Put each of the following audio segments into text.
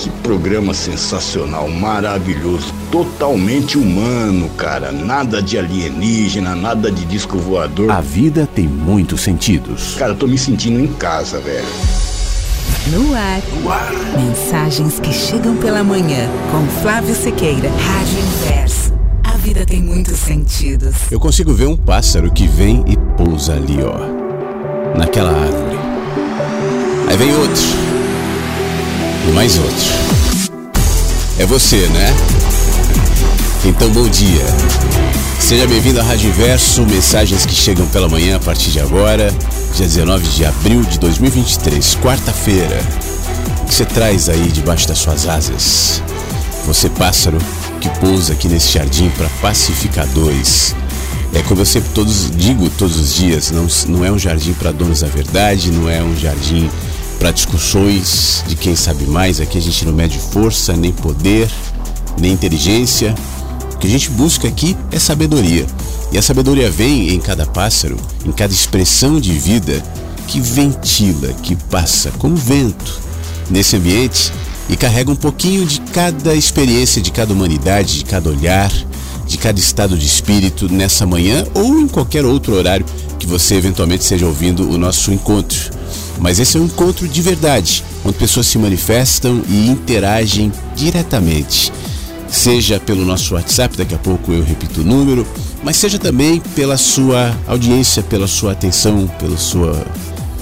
que programa sensacional, maravilhoso, totalmente humano, cara. Nada de alienígena, nada de disco voador. A vida tem muitos sentidos. Cara, eu tô me sentindo em casa, velho. No ar. Mensagens que chegam pela manhã com Flávio Sequeira. Rádio Inverso. A vida tem muitos sentidos. Eu consigo ver um pássaro que vem e pousa ali, ó. Naquela árvore. Aí vem outro. E mais outro. É você, né? Então, bom dia. Seja bem-vindo à Rádio Inverso, mensagens que chegam pela manhã a partir de agora, dia 19 de abril de 2023, quarta-feira. O que você traz aí debaixo das suas asas? Você, pássaro, que pousa aqui nesse jardim para pacificadores. É como eu sempre todos digo todos os dias, não, não é um jardim para donos da verdade, não é um jardim para discussões de quem sabe mais. Aqui a gente não mede força, nem poder, nem inteligência. O que a gente busca aqui é sabedoria. E a sabedoria vem em cada pássaro, em cada expressão de vida que ventila, que passa como vento nesse ambiente e carrega um pouquinho de cada experiência, de cada humanidade, de cada olhar, de cada estado de espírito nessa manhã ou em qualquer outro horário que você eventualmente esteja ouvindo o nosso encontro. Mas esse é um encontro de verdade, onde pessoas se manifestam e interagem diretamente. Seja pelo nosso WhatsApp, daqui a pouco eu repito o número, mas seja também pela sua audiência, pela sua atenção, pela sua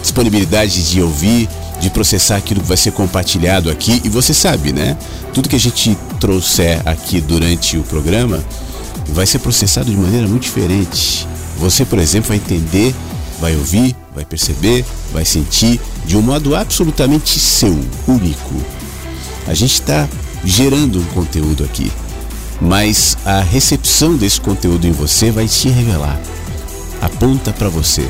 disponibilidade de ouvir, de processar aquilo que vai ser compartilhado aqui. E você sabe, né? Tudo que a gente trouxer aqui durante o programa vai ser processado de maneira muito diferente. Você, por exemplo, vai entender, vai ouvir, vai perceber, vai sentir de um modo absolutamente seu, único. A gente está gerando um conteúdo aqui, mas a recepção desse conteúdo em você vai te revelar. Aponta para você.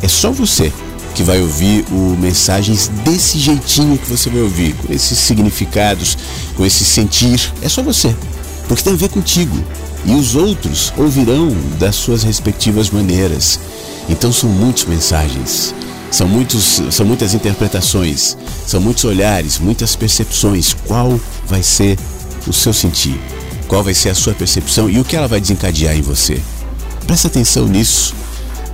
É só você que vai ouvir o mensagens desse jeitinho que você vai ouvir, com esses significados, com esse sentir. É só você, porque tem a ver contigo. E os outros ouvirão das suas respectivas maneiras. Então são muitas mensagens, são, muitos, são muitas interpretações, são muitos olhares, muitas percepções. Qual vai ser o seu sentir? Qual vai ser a sua percepção e o que ela vai desencadear em você? Presta atenção nisso.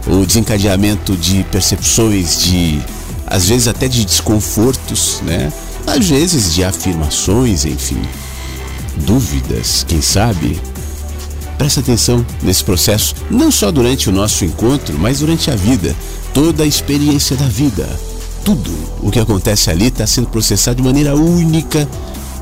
O desencadeamento de percepções, de às vezes até de desconfortos, né? Às vezes de afirmações, enfim, dúvidas, quem sabe? Presta atenção nesse processo, não só durante o nosso encontro, mas durante a vida, toda a experiência da vida. Tudo o que acontece ali está sendo processado de maneira única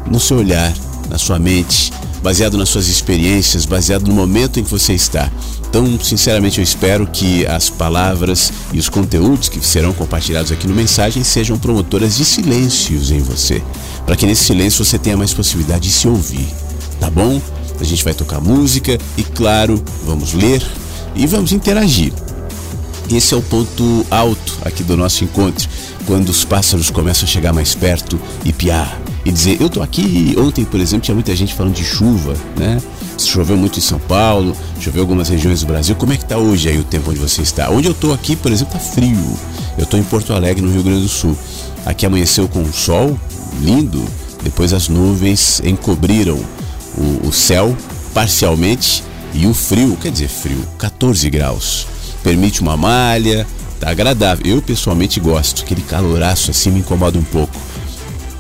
no seu olhar, na sua mente, baseado nas suas experiências, baseado no momento em que você está. Então, sinceramente, eu espero que as palavras e os conteúdos que serão compartilhados aqui no mensagem sejam promotoras de silêncios em você, para que nesse silêncio você tenha mais possibilidade de se ouvir, tá bom? A gente vai tocar música e, claro, vamos ler e vamos interagir. Esse é o ponto alto aqui do nosso encontro, quando os pássaros começam a chegar mais perto e piar e dizer: Eu tô aqui. Ontem, por exemplo, tinha muita gente falando de chuva, né? Choveu muito em São Paulo, choveu em algumas regiões do Brasil. Como é que tá hoje aí o tempo onde você está? Onde eu tô aqui, por exemplo, tá frio. Eu tô em Porto Alegre, no Rio Grande do Sul. Aqui amanheceu com o sol lindo, depois as nuvens encobriram o, o céu parcialmente e o frio, quer dizer, frio, 14 graus. Permite uma malha, tá agradável. Eu pessoalmente gosto, aquele caloraço assim me incomoda um pouco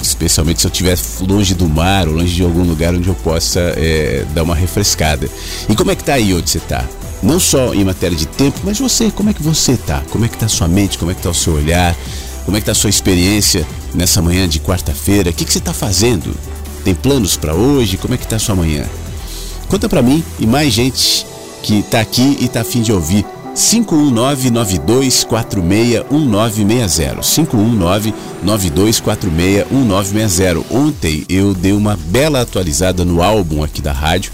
especialmente se eu estiver longe do mar ou longe de algum lugar onde eu possa é, dar uma refrescada. E como é que tá aí onde você tá? Não só em matéria de tempo, mas você, como é que você tá? Como é que tá a sua mente? Como é que tá o seu olhar? Como é que tá a sua experiência nessa manhã de quarta-feira? O que, que você está fazendo? Tem planos para hoje? Como é que tá sua manhã? Conta para mim e mais gente que tá aqui e tá afim de ouvir 51992461960. 51992461960. Ontem eu dei uma bela atualizada no álbum aqui da rádio.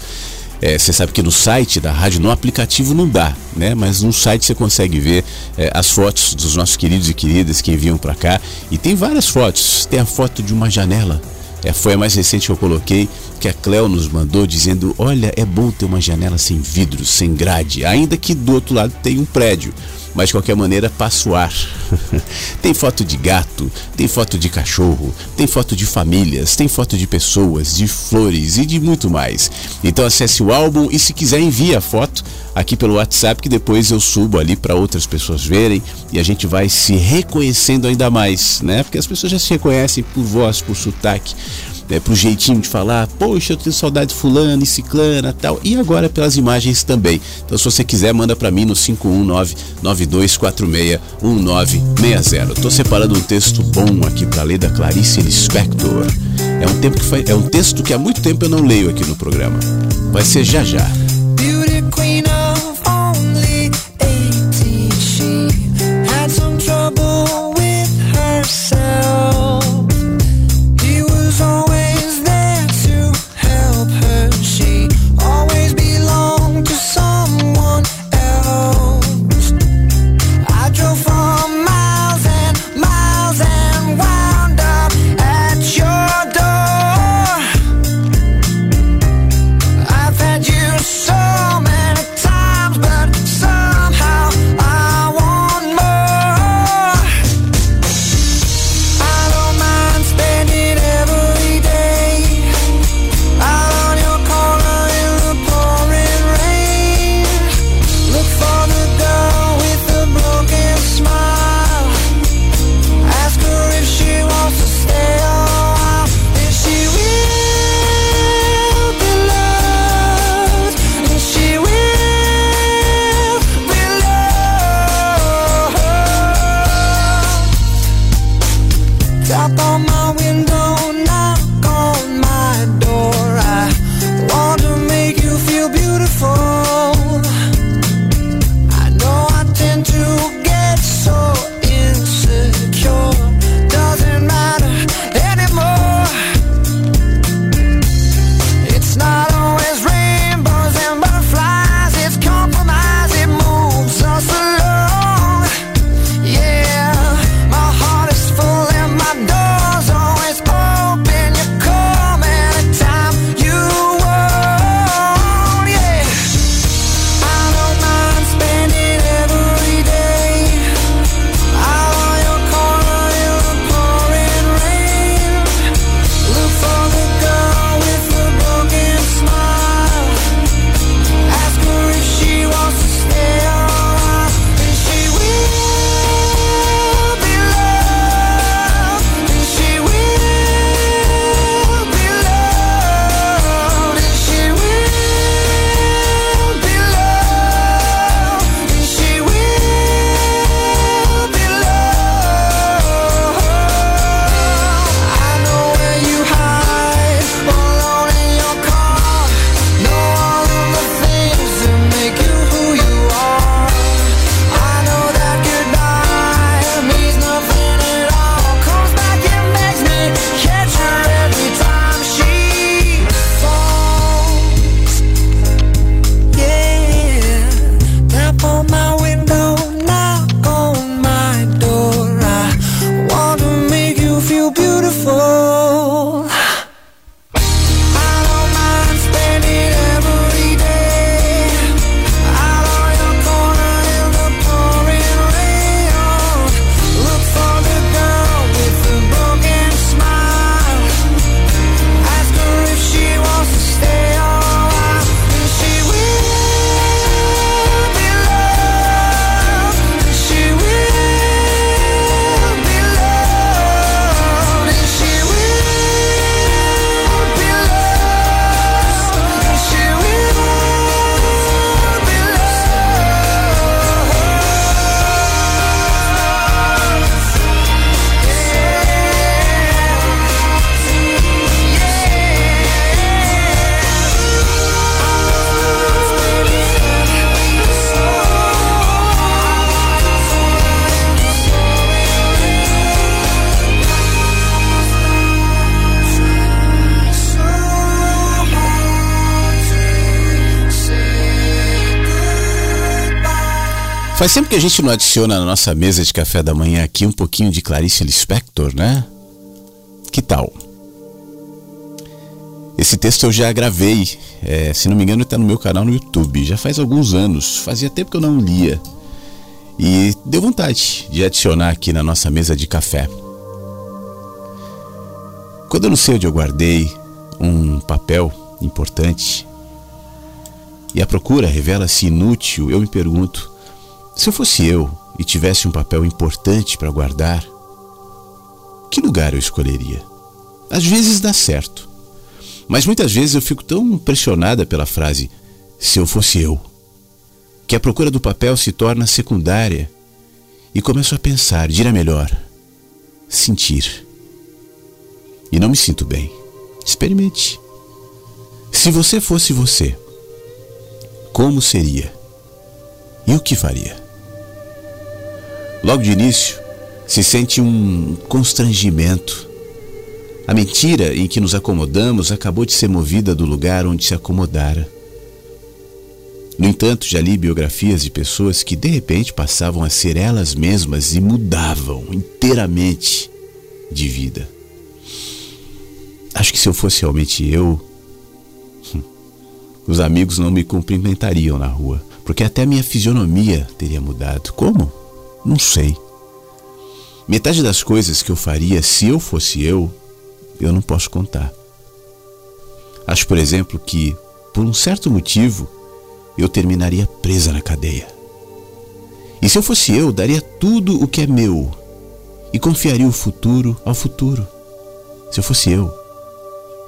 É, você sabe que no site da rádio, no aplicativo não dá, né? Mas no site você consegue ver é, as fotos dos nossos queridos e queridas que enviam para cá. E tem várias fotos. Tem a foto de uma janela é, foi a mais recente que eu coloquei, que a Cleo nos mandou, dizendo: Olha, é bom ter uma janela sem vidros, sem grade, ainda que do outro lado tem um prédio mas de qualquer maneira passa o ar. tem foto de gato, tem foto de cachorro, tem foto de famílias, tem foto de pessoas, de flores e de muito mais. Então acesse o álbum e se quiser envie a foto aqui pelo WhatsApp que depois eu subo ali para outras pessoas verem e a gente vai se reconhecendo ainda mais, né? Porque as pessoas já se reconhecem por voz, por sotaque né, pro jeitinho de falar, poxa, eu tenho saudade de fulano e ciclana tal, e agora pelas imagens também. Então se você quiser, manda para mim no 51992461960. Tô separando um texto bom aqui para ler da Clarice Lispector. É um, tempo que foi, é um texto que há muito tempo eu não leio aqui no programa. Vai ser já já. Beauty queen Faz tempo que a gente não adiciona na nossa mesa de café da manhã aqui um pouquinho de Clarice Lispector, né? Que tal? Esse texto eu já gravei, é, se não me engano está no meu canal no YouTube, já faz alguns anos, fazia tempo que eu não lia. E deu vontade de adicionar aqui na nossa mesa de café. Quando eu não sei onde eu guardei um papel importante e a procura revela-se inútil, eu me pergunto: se eu fosse eu e tivesse um papel importante para guardar, que lugar eu escolheria? Às vezes dá certo, mas muitas vezes eu fico tão impressionada pela frase se eu fosse eu, que a procura do papel se torna secundária e começo a pensar, dirá melhor, sentir. E não me sinto bem. Experimente. Se você fosse você, como seria? E o que faria? Logo de início, se sente um constrangimento. A mentira em que nos acomodamos acabou de ser movida do lugar onde se acomodara. No entanto, já li biografias de pessoas que de repente passavam a ser elas mesmas e mudavam inteiramente de vida. Acho que se eu fosse realmente eu, os amigos não me cumprimentariam na rua, porque até minha fisionomia teria mudado. Como? Não sei. Metade das coisas que eu faria se eu fosse eu, eu não posso contar. Acho, por exemplo, que, por um certo motivo, eu terminaria presa na cadeia. E se eu fosse eu, daria tudo o que é meu e confiaria o futuro ao futuro. Se eu fosse eu,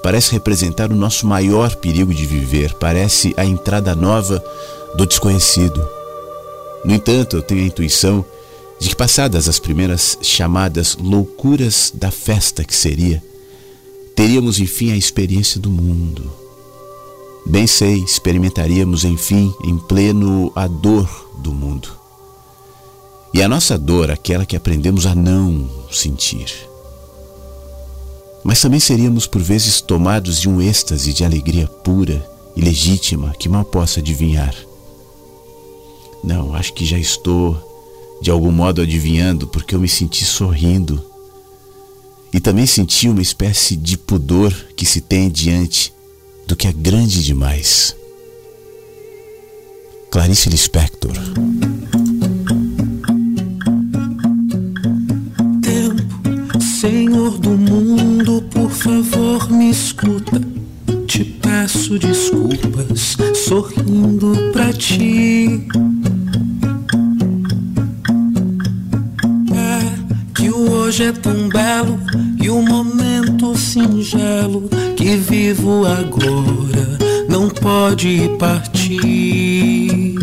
parece representar o nosso maior perigo de viver, parece a entrada nova do desconhecido. No entanto, eu tenho a intuição de que, passadas as primeiras chamadas loucuras da festa que seria, teríamos enfim a experiência do mundo. Bem sei, experimentaríamos enfim em pleno a dor do mundo. E a nossa dor, aquela que aprendemos a não sentir. Mas também seríamos por vezes tomados de um êxtase de alegria pura e legítima que mal possa adivinhar. Não, acho que já estou de algum modo adivinhando porque eu me senti sorrindo. E também senti uma espécie de pudor que se tem diante do que é grande demais. Clarice Lispector. Senhor do mundo, por favor me escuta. Te peço desculpas, sorrindo pra ti. Hoje é tão belo e o momento singelo que vivo agora não pode partir.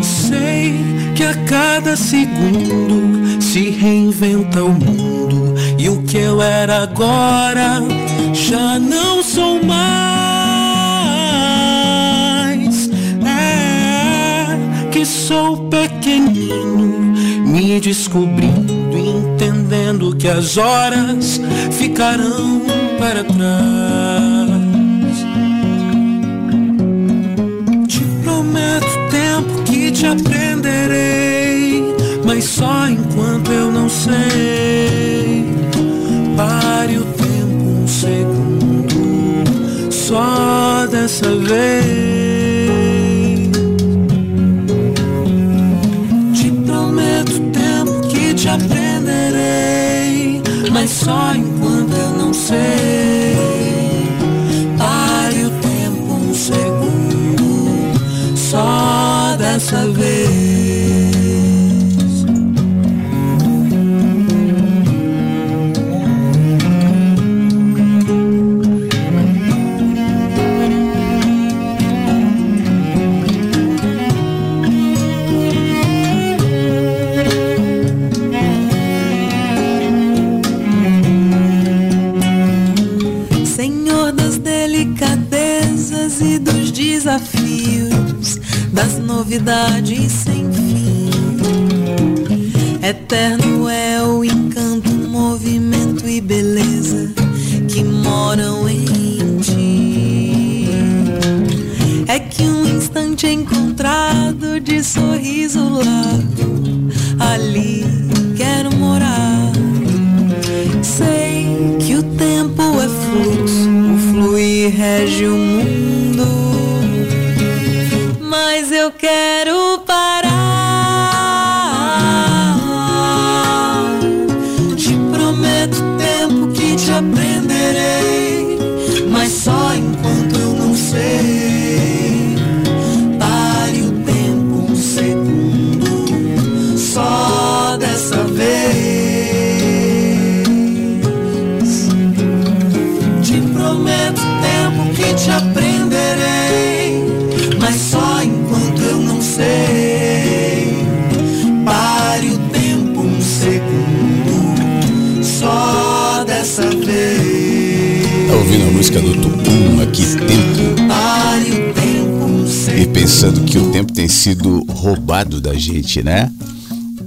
Sei que a cada segundo se reinventa o mundo e o que eu era agora já não sou mais. É que sou pequenino, me descobrindo, entendendo que as horas ficarão para trás. Te prometo tempo que te aprenderei mas só enquanto eu não sei. Pare o tempo um segundo, só dessa vez. Só enquanto eu não sei. Pare o tempo um segundo, só dessa vez. Das novidades sem fim. Eterno é o encanto, movimento e beleza que moram em ti. É que um instante instante encontrado de sorriso largo, ali quero morar. Sei que o tempo é fluxo, o fluir rege o mundo, música do Tupum aqui, Tempo? E pensando que o tempo tem sido roubado da gente, né?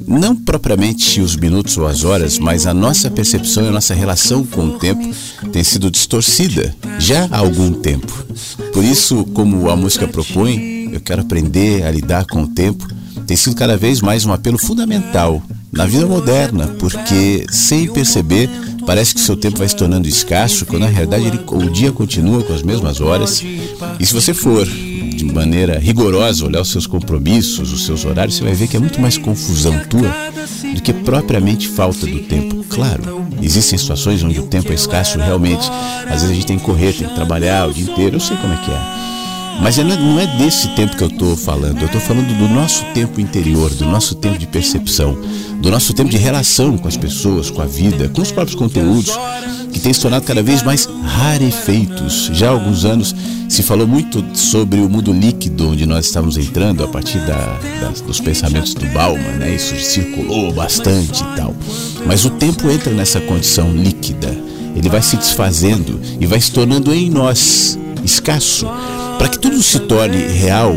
Não propriamente os minutos ou as horas, mas a nossa percepção e a nossa relação com o tempo tem sido distorcida já há algum tempo. Por isso, como a música propõe, eu quero aprender a lidar com o tempo. Tem sido cada vez mais um apelo fundamental na vida moderna, porque sem perceber parece que seu tempo vai se tornando escasso, quando na realidade ele, o dia continua com as mesmas horas. E se você for de maneira rigorosa olhar os seus compromissos, os seus horários, você vai ver que é muito mais confusão tua do que propriamente falta do tempo. Claro, existem situações onde o tempo é escasso realmente. Às vezes a gente tem que correr, tem que trabalhar o dia inteiro, eu sei como é que é. Mas não é- não é desse tempo que eu estou falando. Eu estou falando do nosso tempo interior, do nosso tempo de percepção, do nosso tempo de relação com as pessoas, com a vida, com os próprios conteúdos, que tem se tornado cada vez mais rarefeitos. Já há alguns anos se falou muito sobre o mundo líquido onde nós estamos entrando a partir da- das- dos pensamentos do Bauman, né? Isso circulou bastante e tal. Mas o tempo entra nessa condição líquida. Ele vai se desfazendo e vai se tornando em nós escasso. Para que tudo se torne real,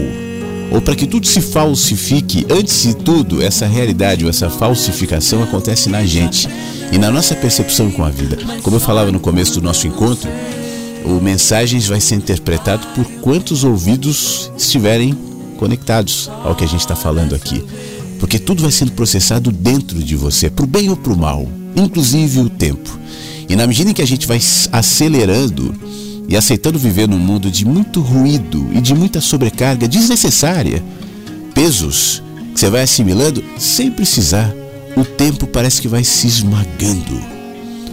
ou para que tudo se falsifique, antes de tudo, essa realidade ou essa falsificação acontece na gente e na nossa percepção com a vida. Como eu falava no começo do nosso encontro, o Mensagens vai ser interpretado por quantos ouvidos estiverem conectados ao que a gente está falando aqui. Porque tudo vai sendo processado dentro de você, para o bem ou para o mal, inclusive o tempo. E na medida em que a gente vai acelerando e aceitando viver num mundo de muito ruído e de muita sobrecarga desnecessária, pesos que você vai assimilando sem precisar, o tempo parece que vai se esmagando.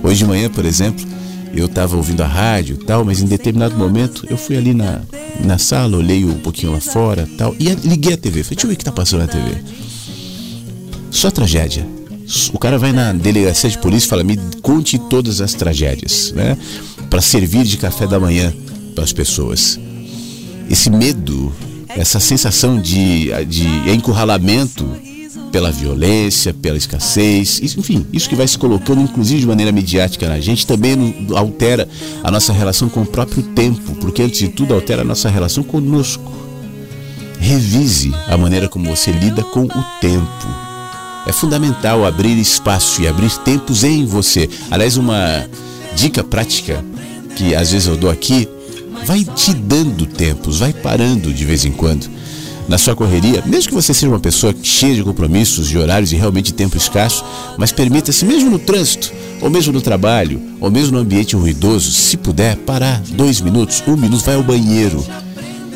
Hoje de manhã, por exemplo, eu estava ouvindo a rádio tal, mas em determinado momento eu fui ali na, na sala, olhei um pouquinho lá fora tal, e liguei a TV. Falei, deixa eu ver o que está passando na TV. Só tragédia. O cara vai na delegacia de polícia e fala: me conte todas as tragédias, né? Para servir de café da manhã para as pessoas. Esse medo, essa sensação de, de encurralamento pela violência, pela escassez, enfim, isso que vai se colocando, inclusive de maneira midiática na gente, também altera a nossa relação com o próprio tempo, porque antes de tudo altera a nossa relação conosco. Revise a maneira como você lida com o tempo. É fundamental abrir espaço e abrir tempos em você. Aliás, uma dica prática que às vezes eu dou aqui, vai te dando tempos, vai parando de vez em quando. Na sua correria, mesmo que você seja uma pessoa cheia de compromissos, de horários e realmente tempo escasso, mas permita-se, mesmo no trânsito, ou mesmo no trabalho, ou mesmo no ambiente ruidoso, se puder, parar dois minutos, um minuto, vai ao banheiro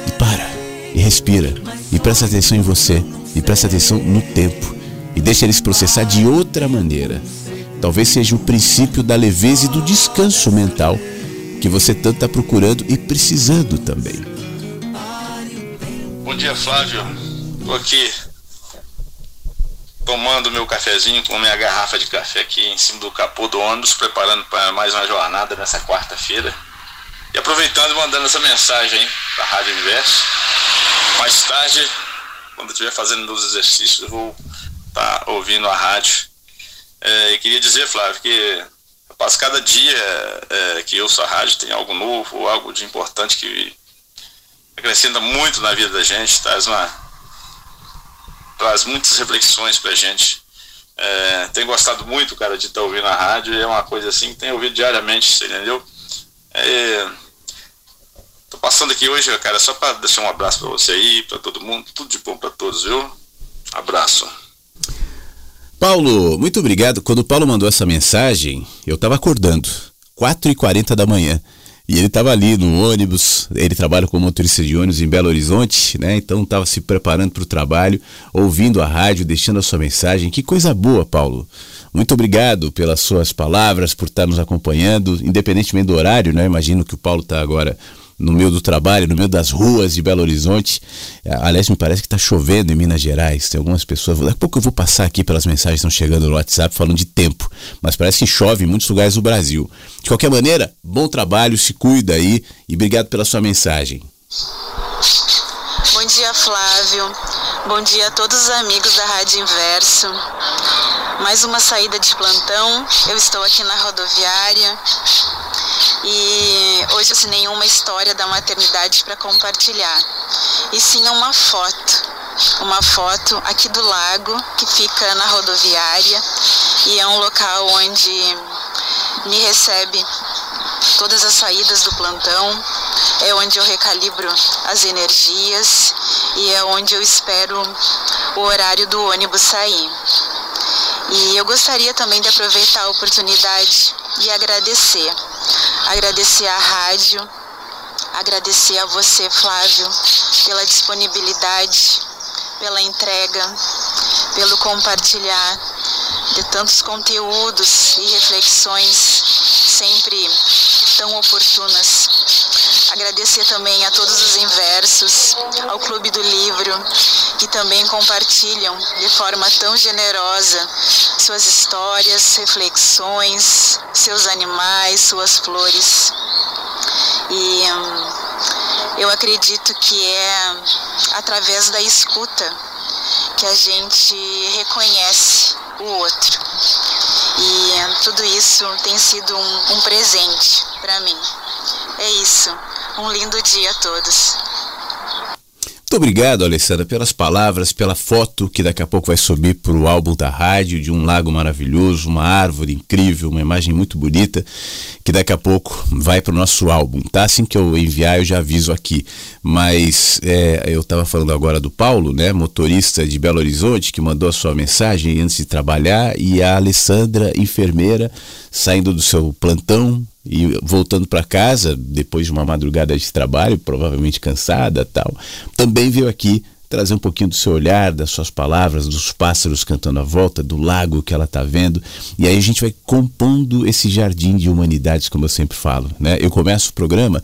e para, e respira, e presta atenção em você, e presta atenção no tempo, e deixa ele se processar de outra maneira. Talvez seja o princípio da leveza e do descanso mental que você tanto está procurando e precisando também. Bom dia, Flávio. Tô aqui tomando meu cafezinho com minha garrafa de café aqui em cima do capô do ônibus, preparando para mais uma jornada nessa quarta-feira. E aproveitando e mandando essa mensagem para a Rádio Universo. Mais tarde, quando eu estiver fazendo meus exercícios, eu vou estar ouvindo a rádio. É, e queria dizer, Flávio, que passo cada dia é, que eu ouço a rádio tem algo novo, ou algo de importante que acrescenta muito na vida da gente, traz uma traz muitas reflexões pra gente. É, tenho gostado muito, cara, de estar ouvindo a rádio, é uma coisa assim que tenho ouvido diariamente, você entendeu? É, Tô passando aqui hoje, cara, só para deixar um abraço para você aí, para todo mundo, tudo de bom para todos, viu? Abraço. Paulo, muito obrigado. Quando o Paulo mandou essa mensagem, eu estava acordando, 4h40 da manhã. E ele estava ali no ônibus, ele trabalha como motorista de ônibus em Belo Horizonte, né? Então estava se preparando para o trabalho, ouvindo a rádio, deixando a sua mensagem. Que coisa boa, Paulo. Muito obrigado pelas suas palavras, por estar nos acompanhando, independentemente do horário, né? Imagino que o Paulo está agora no meio do trabalho, no meio das ruas de Belo Horizonte. É, aliás, me parece que está chovendo em Minas Gerais. Tem algumas pessoas. Daqui a pouco eu vou passar aqui pelas mensagens que estão chegando no WhatsApp falando de tempo. Mas parece que chove em muitos lugares do Brasil. De qualquer maneira, bom trabalho, se cuida aí e obrigado pela sua mensagem. Bom dia, Flávio. Bom dia a todos os amigos da Rádio Inverso. Mais uma saída de plantão. Eu estou aqui na rodoviária e hoje sem nenhuma história da maternidade para compartilhar, e sim uma foto. Uma foto aqui do lago que fica na rodoviária e é um local onde me recebe todas as saídas do plantão, é onde eu recalibro as energias e é onde eu espero o horário do ônibus sair. E eu gostaria também de aproveitar a oportunidade e agradecer agradecer à rádio, agradecer a você, Flávio, pela disponibilidade, pela entrega, pelo compartilhar de tantos conteúdos e reflexões sempre tão oportunas. Agradecer também a todos os inversos, ao Clube do Livro, que também compartilham de forma tão generosa suas histórias, reflexões, seus animais, suas flores. E hum, eu acredito que é através da escuta que a gente reconhece o outro. E hum, tudo isso tem sido um, um presente para mim. É isso. Um lindo dia a todos. Muito obrigado, Alessandra, pelas palavras, pela foto que daqui a pouco vai subir para o álbum da rádio, de um lago maravilhoso, uma árvore incrível, uma imagem muito bonita, que daqui a pouco vai para o nosso álbum, tá? Assim que eu enviar, eu já aviso aqui. Mas é, eu estava falando agora do Paulo, né, motorista de Belo Horizonte, que mandou a sua mensagem antes de trabalhar, e a Alessandra, enfermeira, saindo do seu plantão e voltando para casa depois de uma madrugada de trabalho, provavelmente cansada, tal, também veio aqui trazer um pouquinho do seu olhar, das suas palavras, dos pássaros cantando à volta, do lago que ela está vendo. E aí a gente vai compondo esse jardim de humanidades, como eu sempre falo. Né? Eu começo o programa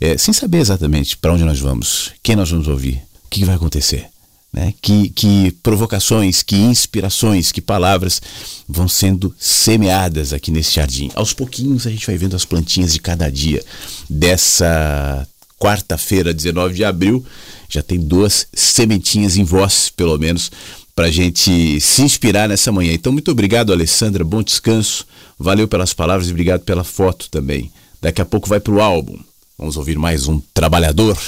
é, sem saber exatamente para onde nós vamos, quem nós vamos ouvir, o que, que vai acontecer né? que, que provocações, que inspirações, que palavras vão sendo semeadas aqui nesse jardim. Aos pouquinhos a gente vai vendo as plantinhas de cada dia. Dessa quarta-feira, 19 de abril, já tem duas sementinhas em voz, pelo menos, para a gente se inspirar nessa manhã. Então, muito obrigado, Alessandra. Bom descanso. Valeu pelas palavras e obrigado pela foto também. Daqui a pouco vai para o álbum. Vamos ouvir mais um trabalhador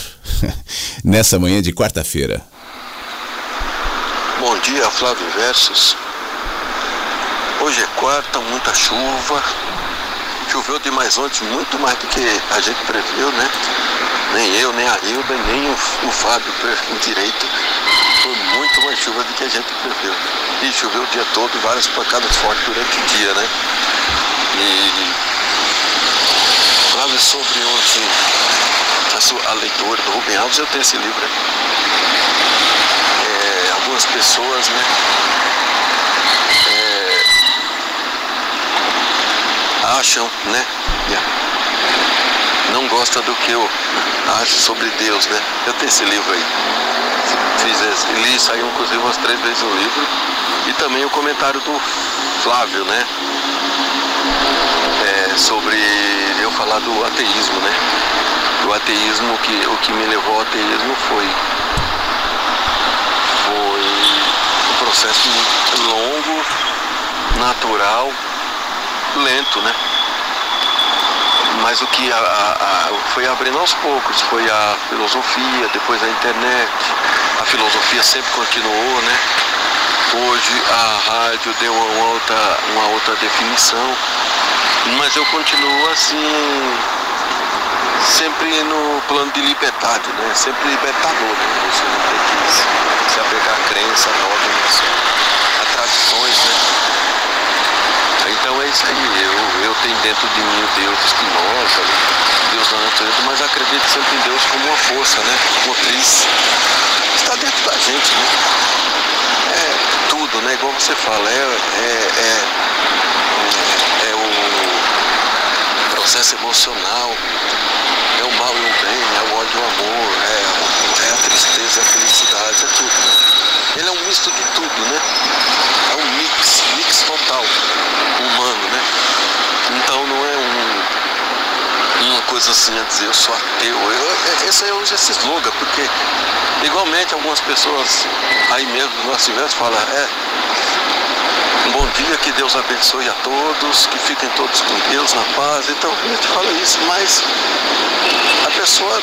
nessa manhã de quarta-feira. Bom dia, Flávio Versos. Hoje é quarta, muita chuva. Choveu demais ontem, muito mais do que a gente previu, né? Nem eu, nem a Hilda, nem o, o Fábio previu direito. Foi muito mais chuva do que a gente previu. E choveu o dia todo, várias pancadas fortes durante o dia, né? E Flávio, sobre ontem a, sua, a leitura do Rubem Alves, eu tenho esse livro aqui algumas pessoas, né? É, acham, né? Não gosta do que eu acho sobre Deus, né? Eu tenho esse livro aí. Fiz esse, li, saiu inclusive umas três vezes o livro. E também o comentário do Flávio, né? É, sobre eu falar do ateísmo, né? O ateísmo, que, o que me levou ao ateísmo foi processo longo, natural, lento, né? Mas o que a, a, a, foi abrindo aos poucos foi a filosofia, depois a internet. A filosofia sempre continuou, né? Hoje a rádio deu uma outra, uma outra definição, mas eu continuo assim sempre no plano de liberdade, né? Sempre libertador, né? Você não tem que se, apegar a crença, dogmas, a tradições, né? Então é isso aí, eu, eu tenho dentro de mim o Deus espinosa, Deus da natureza, mas acredito sempre em Deus como uma força, né? Motriz. Está dentro da gente, né? É tudo, né? Igual você fala, é, é, é, é o processo emocional, é o mal e o bem, é o ódio e o amor, é, é a tristeza, a felicidade, é tudo. Ele é um misto de tudo, né? É um mix, mix total, humano, né? Então não é um, uma coisa assim a dizer eu sou ateu. Eu, esse é hoje esse slogan, porque igualmente algumas pessoas aí mesmo nosso universo falam, é, um bom dia, que Deus abençoe a todos, que fiquem todos com Deus na paz. Então a gente fala isso, mas a pessoa,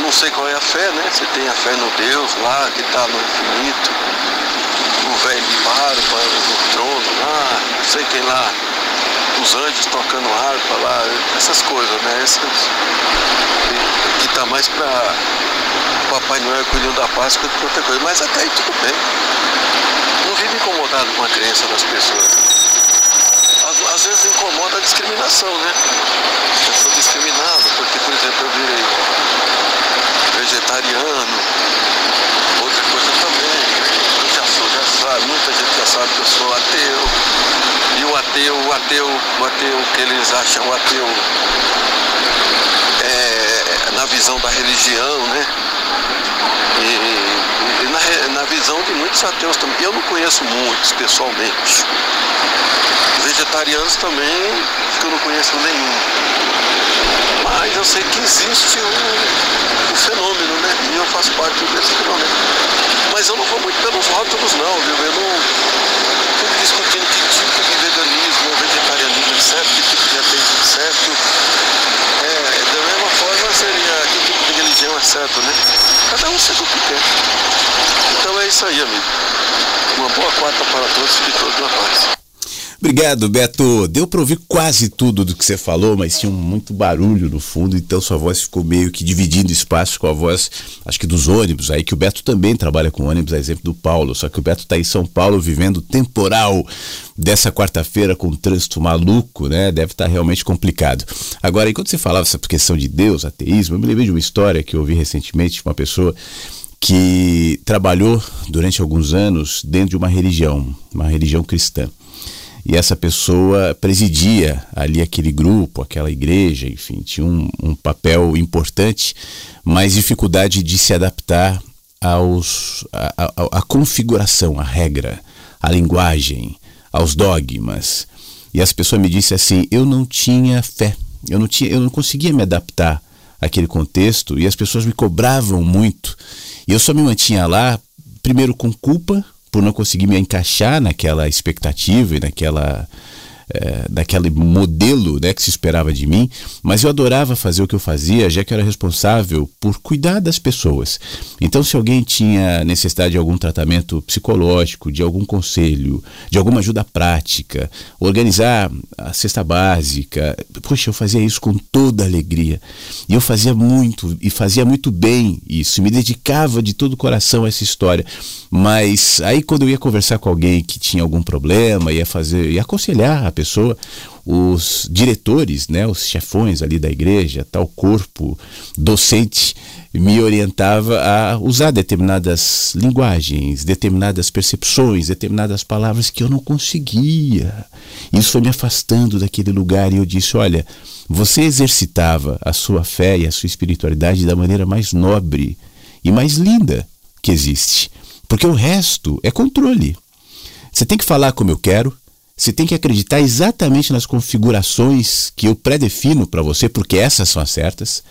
não sei qual é a fé, né? Você tem a fé no Deus lá, que está no infinito, o velho barba no trono lá, não sei quem lá, os anjos tocando harpa lá, essas coisas, né? Essas, que está mais para Papai Noel cuidando da Páscoa do que outra coisa. Mas até aí tudo bem. Não vive incomodado com a crença das pessoas. Às, às vezes incomoda a discriminação, né? Eu sou discriminado porque, por exemplo, eu virei vegetariano, outra coisa também. Eu já sou, já sabe, muita gente já sabe que eu sou ateu. E o ateu, o ateu, o ateu que eles acham o ateu é, na visão da religião, né? E, e na, na, visão de muitos ateus também. Eu não conheço muitos pessoalmente. Vegetarianos também, que eu não conheço nenhum. Mas eu sei que existe um, um fenômeno, né? E eu faço parte desse fenômeno. Mas eu não vou muito pelos rótulos não, viu? Eu não fico discutindo que tipo de veganismo ou vegetarianismo é certo, que tipo de ateísmo é certo. É, da mesma forma seria que tipo de religião é certo, né? Cada um segue o que quer. Então é isso aí, amigo. Uma boa quarta para todos, que todos na paz. Obrigado, Beto. Deu para ouvir quase tudo do que você falou, mas tinha muito barulho no fundo, então sua voz ficou meio que dividindo espaço com a voz, acho que dos ônibus, aí que o Beto também trabalha com ônibus, a exemplo do Paulo, só que o Beto está em São Paulo vivendo temporal dessa quarta-feira com um trânsito maluco, né? Deve estar tá realmente complicado. Agora, enquanto você falava essa questão de Deus, ateísmo, eu me lembrei de uma história que eu ouvi recentemente de uma pessoa que trabalhou durante alguns anos dentro de uma religião, uma religião cristã e essa pessoa presidia ali aquele grupo, aquela igreja, enfim, tinha um, um papel importante, mas dificuldade de se adaptar aos, a, a, a configuração, a regra, a linguagem, aos dogmas. E as pessoas me disse assim: eu não tinha fé, eu não, tinha, eu não conseguia me adaptar àquele contexto e as pessoas me cobravam muito. E eu só me mantinha lá, primeiro com culpa, por não conseguir me encaixar naquela expectativa e naquela é, daquele modelo né, que se esperava de mim, mas eu adorava fazer o que eu fazia, já que eu era responsável por cuidar das pessoas. Então, se alguém tinha necessidade de algum tratamento psicológico, de algum conselho, de alguma ajuda prática, organizar a cesta básica, poxa, eu fazia isso com toda alegria. E eu fazia muito, e fazia muito bem isso, me dedicava de todo o coração a essa história. Mas aí, quando eu ia conversar com alguém que tinha algum problema, ia fazer, ia aconselhar a pessoa, pessoa, os diretores, né, os chefões ali da igreja, tal corpo docente me orientava a usar determinadas linguagens, determinadas percepções, determinadas palavras que eu não conseguia. Isso foi me afastando daquele lugar e eu disse: olha, você exercitava a sua fé e a sua espiritualidade da maneira mais nobre e mais linda que existe, porque o resto é controle. Você tem que falar como eu quero, você tem que acreditar exatamente nas configurações que eu predefino para você, porque essas são as certas.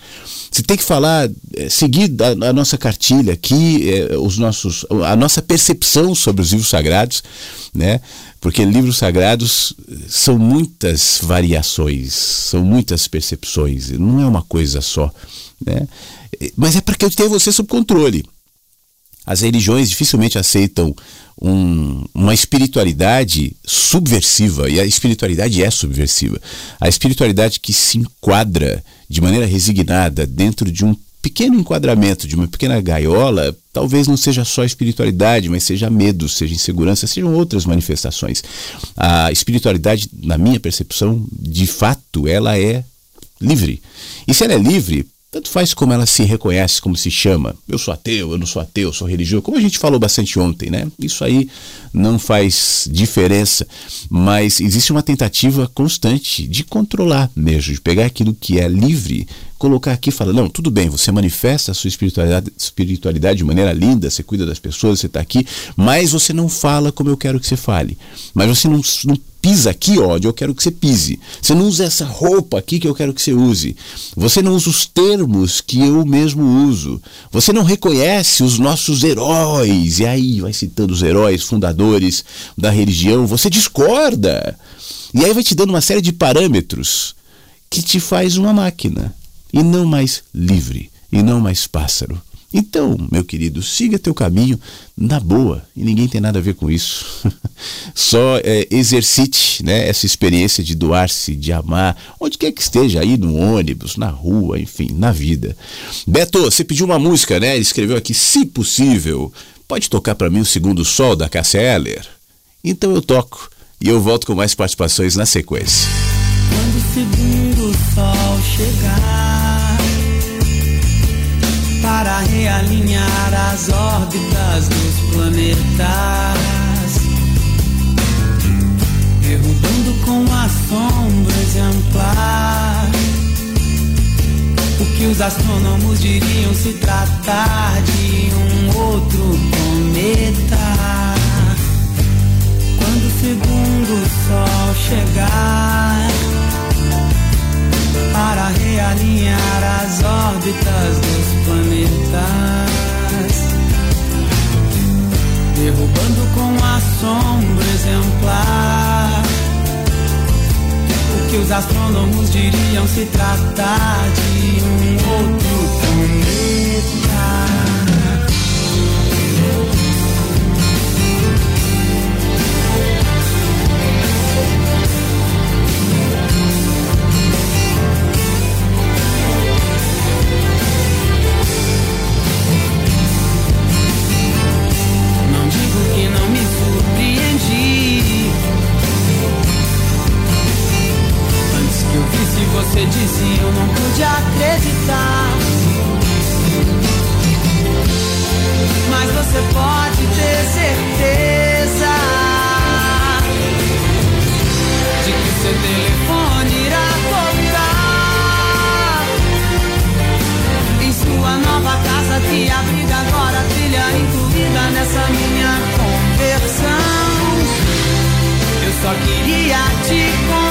Você tem que falar, eh, seguir a, a nossa cartilha aqui, eh, os nossos, a nossa percepção sobre os livros sagrados, né? Porque livros sagrados são muitas variações, são muitas percepções, não é uma coisa só, né? Mas é para que eu tenha você sob controle. As religiões dificilmente aceitam um, uma espiritualidade subversiva, e a espiritualidade é subversiva. A espiritualidade que se enquadra de maneira resignada dentro de um pequeno enquadramento, de uma pequena gaiola, talvez não seja só espiritualidade, mas seja medo, seja insegurança, sejam outras manifestações. A espiritualidade, na minha percepção, de fato, ela é livre. E se ela é livre, tanto faz como ela se reconhece, como se chama. Eu sou ateu, eu não sou ateu, eu sou religioso. Como a gente falou bastante ontem, né? Isso aí não faz diferença. Mas existe uma tentativa constante de controlar mesmo, de pegar aquilo que é livre, colocar aqui e falar: não, tudo bem, você manifesta a sua espiritualidade, espiritualidade de maneira linda, você cuida das pessoas, você está aqui, mas você não fala como eu quero que você fale. Mas você não, não pisa aqui onde eu quero que você pise. Você não usa essa roupa aqui que eu quero que você use. Você não usa os termos que eu mesmo uso. Você não reconhece os nossos heróis. E aí vai citando os heróis fundadores da religião. Você discorda. E aí vai te dando uma série de parâmetros que te faz uma máquina e não mais livre e não mais pássaro. Então, meu querido, siga teu caminho na boa e ninguém tem nada a ver com isso. Só é, exercite né, essa experiência de doar-se, de amar, onde quer que esteja, aí no ônibus, na rua, enfim, na vida. Beto, você pediu uma música, né? Ele escreveu aqui, se possível, pode tocar para mim o Segundo Sol da Cássia Eller? Então eu toco e eu volto com mais participações na sequência. Quando o segundo sol chegar para realinhar as órbitas dos planetas, derrubando com a sombra exemplar. O que os astrônomos diriam se tratar de um outro cometa. Quando o segundo sol chegar para realinhar as órbitas dos planetas, derrubando com a sombra exemplar. O que os astrônomos diriam se tratar de um outro cometa. Você disse eu não pude acreditar. Mas você pode ter certeza de que seu telefone irá tocar em sua nova casa que abriga agora trilha incluída nessa minha conversão. Eu só queria te contar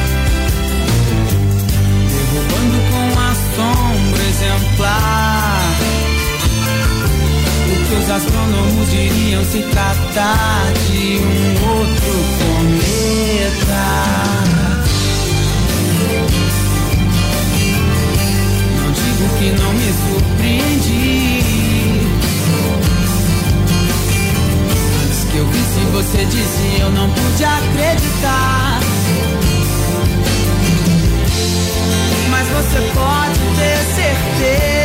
astrônomos diriam se tratar de um outro cometa. Não digo que não me surpreendi. Antes que eu visse você disse, eu não pude acreditar. Mas você pode ter certeza.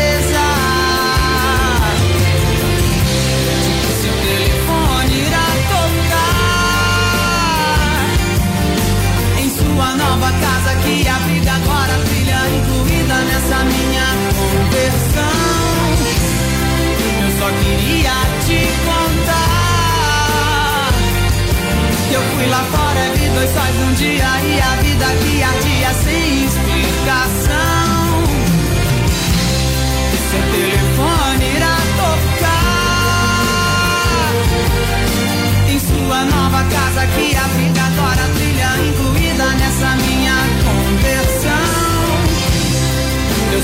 Só queria te contar que eu fui lá fora vi dois sóis num dia e a vida que ardia sem explicação. E seu telefone irá tocar em sua nova casa que abriga agora trilha incluída nessa minha conversão.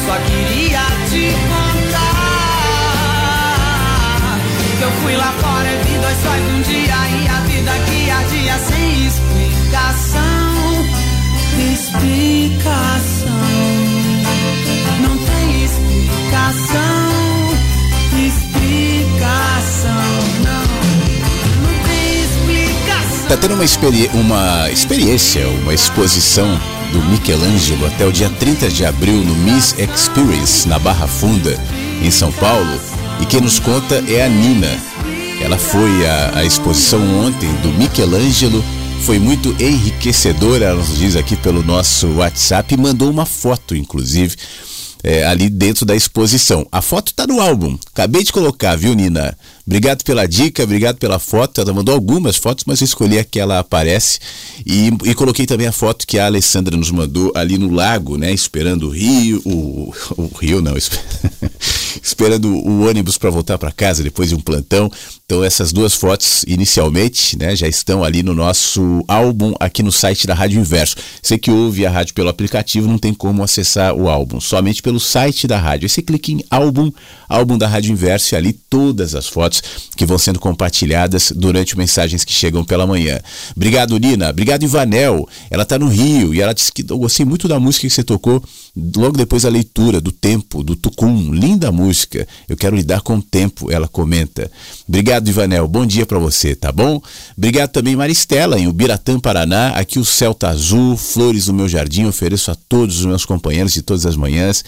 só queria te contar que eu fui lá fora e vi dois sóis um dia e a vida que ardia sem explicação. Explicação. Não tem explicação. Explicação. Não. Não tem explicação. Tá tendo uma, experi uma experiência, uma exposição do Michelangelo até o dia 30 de abril no Miss Experience, na Barra Funda, em São Paulo. E quem nos conta é a Nina. Ela foi à, à exposição ontem do Michelangelo. Foi muito enriquecedora, ela nos diz aqui pelo nosso WhatsApp e mandou uma foto, inclusive, é, ali dentro da exposição. A foto está no álbum. Acabei de colocar, viu, Nina? Obrigado pela dica, obrigado pela foto. Ela mandou algumas fotos, mas eu escolhi a que ela aparece. E, e coloquei também a foto que a Alessandra nos mandou ali no lago, né? Esperando o rio. O, o rio não, esperando o ônibus para voltar para casa depois de um plantão. Então essas duas fotos inicialmente, né, já estão ali no nosso álbum aqui no site da Rádio Inverso. Você que ouve a rádio pelo aplicativo não tem como acessar o álbum, somente pelo site da rádio. Aí você clica em álbum, álbum da Rádio Inverso e ali todas as fotos que vão sendo compartilhadas durante mensagens que chegam pela manhã. Obrigado, Nina. Obrigado, Ivanel. Ela está no Rio e ela disse que eu gostei muito da música que você tocou logo depois da leitura do tempo, do Tucum. Linda música. Eu quero lidar com o tempo, ela comenta. Obrigado, Ivanel. Bom dia para você, tá bom? Obrigado também, Maristela, em Ubiratã, Paraná. Aqui o céu tá azul, flores no meu jardim. Ofereço a todos os meus companheiros de todas as manhãs.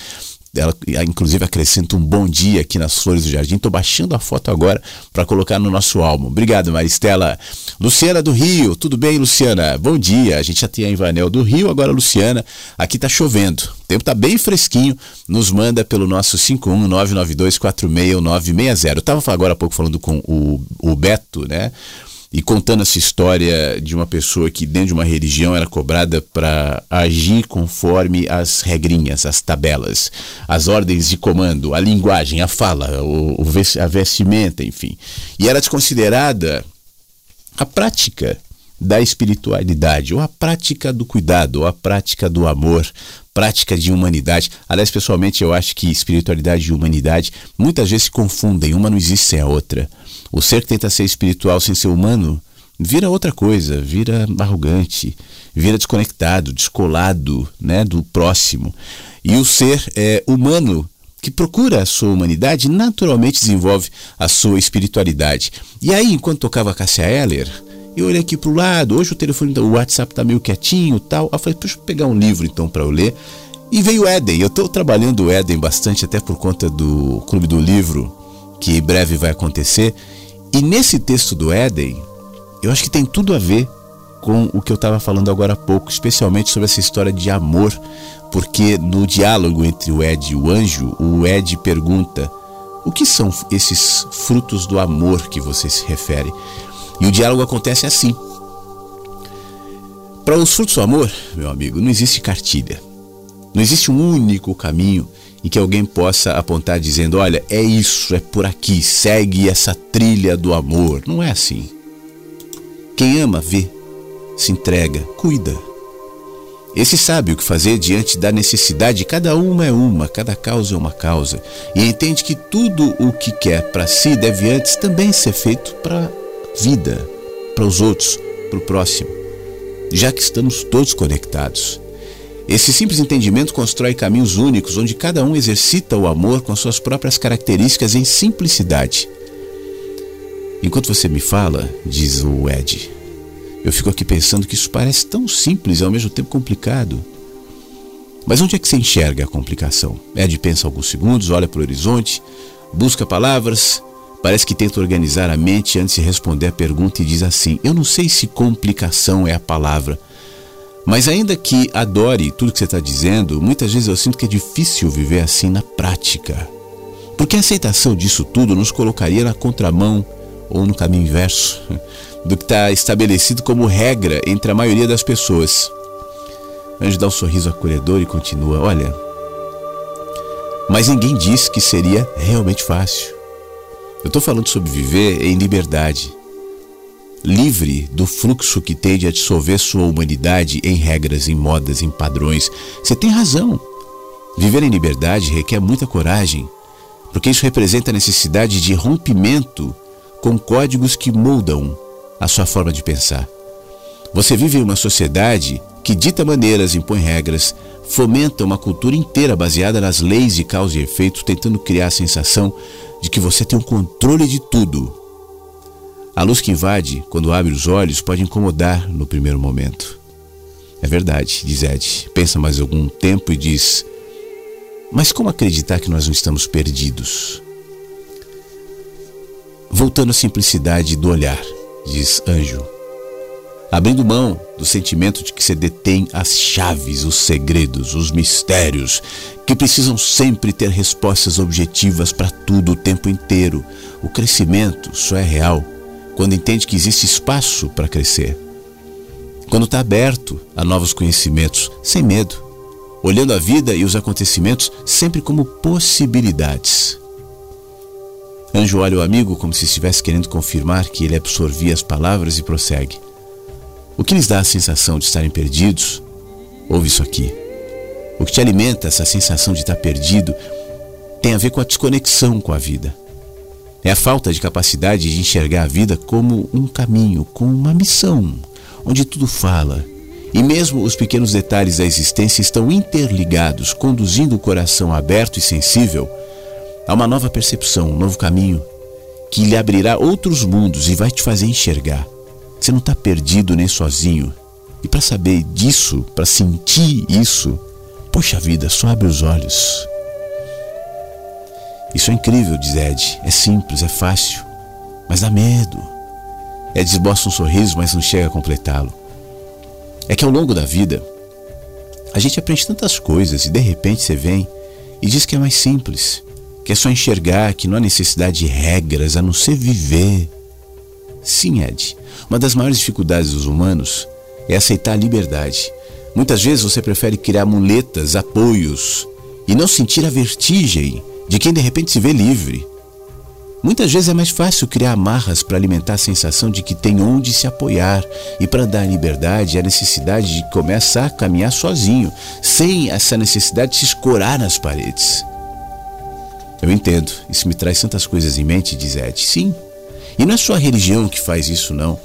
Ela, inclusive, acrescenta um bom dia aqui nas Flores do Jardim. Estou baixando a foto agora para colocar no nosso álbum. Obrigado, Maristela. Luciana do Rio, tudo bem, Luciana? Bom dia. A gente já tinha a Ivanel do Rio, agora a Luciana. Aqui está chovendo. O tempo está bem fresquinho. Nos manda pelo nosso 51992461960. Eu estava agora há pouco falando com o, o Beto, né? E contando essa história de uma pessoa que dentro de uma religião era cobrada para agir conforme as regrinhas, as tabelas, as ordens de comando, a linguagem, a fala, o, o a vestimenta, enfim. E era desconsiderada a prática da espiritualidade, ou a prática do cuidado, ou a prática do amor, prática de humanidade. Aliás, pessoalmente, eu acho que espiritualidade e humanidade muitas vezes se confundem, uma não existe sem a outra. O ser que tenta ser espiritual sem ser humano vira outra coisa, vira arrogante, vira desconectado, descolado né, do próximo. E o ser é, humano que procura a sua humanidade naturalmente desenvolve a sua espiritualidade. E aí, enquanto tocava Cássia Eller, eu olhei aqui para o lado, hoje o telefone, o WhatsApp está meio quietinho tal. Eu falei, deixa eu pegar um livro então para eu ler. E veio o Éden. Eu estou trabalhando o Éden bastante, até por conta do Clube do Livro, que em breve vai acontecer. E nesse texto do Éden, eu acho que tem tudo a ver com o que eu estava falando agora há pouco, especialmente sobre essa história de amor, porque no diálogo entre o Ed e o anjo, o Ed pergunta: o que são esses frutos do amor que você se refere? E o diálogo acontece assim. Para os frutos do amor, meu amigo, não existe cartilha. Não existe um único caminho e que alguém possa apontar dizendo: olha, é isso, é por aqui, segue essa trilha do amor. Não é assim. Quem ama, vê, se entrega, cuida. Esse sabe o que fazer diante da necessidade, cada uma é uma, cada causa é uma causa, e entende que tudo o que quer para si deve antes também ser feito para a vida, para os outros, para o próximo, já que estamos todos conectados. Esse simples entendimento constrói caminhos únicos onde cada um exercita o amor com suas próprias características em simplicidade. Enquanto você me fala, diz o Ed, eu fico aqui pensando que isso parece tão simples e ao mesmo tempo complicado. Mas onde é que você enxerga a complicação? Ed pensa alguns segundos, olha para o horizonte, busca palavras, parece que tenta organizar a mente antes de responder a pergunta e diz assim: Eu não sei se complicação é a palavra mas ainda que adore tudo que você está dizendo, muitas vezes eu sinto que é difícil viver assim na prática. Porque a aceitação disso tudo nos colocaria na contramão ou no caminho inverso do que está estabelecido como regra entre a maioria das pessoas. Anjo dá um sorriso acolhedor e continua: Olha, mas ninguém disse que seria realmente fácil. Eu estou falando sobre viver em liberdade livre do fluxo que tende a dissolver sua humanidade em regras, em modas, em padrões. Você tem razão. Viver em liberdade requer muita coragem, porque isso representa a necessidade de rompimento com códigos que moldam a sua forma de pensar. Você vive em uma sociedade que dita maneiras, impõe regras, fomenta uma cultura inteira baseada nas leis de causa e efeito, tentando criar a sensação de que você tem o um controle de tudo. A luz que invade quando abre os olhos pode incomodar no primeiro momento. É verdade, diz Ed. Pensa mais algum tempo e diz: Mas como acreditar que nós não estamos perdidos? Voltando à simplicidade do olhar, diz Anjo abrindo mão do sentimento de que você detém as chaves, os segredos, os mistérios, que precisam sempre ter respostas objetivas para tudo o tempo inteiro. O crescimento só é real quando entende que existe espaço para crescer. Quando está aberto a novos conhecimentos, sem medo, olhando a vida e os acontecimentos sempre como possibilidades. Anjo olha o amigo como se estivesse querendo confirmar que ele absorvia as palavras e prossegue. O que lhes dá a sensação de estarem perdidos? Ouve isso aqui. O que te alimenta essa sensação de estar perdido tem a ver com a desconexão com a vida. É a falta de capacidade de enxergar a vida como um caminho, como uma missão, onde tudo fala. E mesmo os pequenos detalhes da existência estão interligados, conduzindo o coração aberto e sensível a uma nova percepção, um novo caminho que lhe abrirá outros mundos e vai te fazer enxergar. Você não está perdido nem sozinho. E para saber disso, para sentir isso, poxa vida, só abre os olhos. Isso é incrível, diz Ed. É simples, é fácil, mas dá medo. Ed esboça um sorriso, mas não chega a completá-lo. É que ao longo da vida, a gente aprende tantas coisas e de repente você vem e diz que é mais simples, que é só enxergar, que não há necessidade de regras, a não ser viver. Sim, Ed, uma das maiores dificuldades dos humanos é aceitar a liberdade. Muitas vezes você prefere criar muletas, apoios e não sentir a vertigem de quem de repente se vê livre. Muitas vezes é mais fácil criar amarras para alimentar a sensação de que tem onde se apoiar e para dar liberdade a necessidade de começar a caminhar sozinho, sem essa necessidade de se escorar nas paredes. Eu entendo, isso me traz tantas coisas em mente, diz Ed. Sim, e não é só a religião que faz isso, não.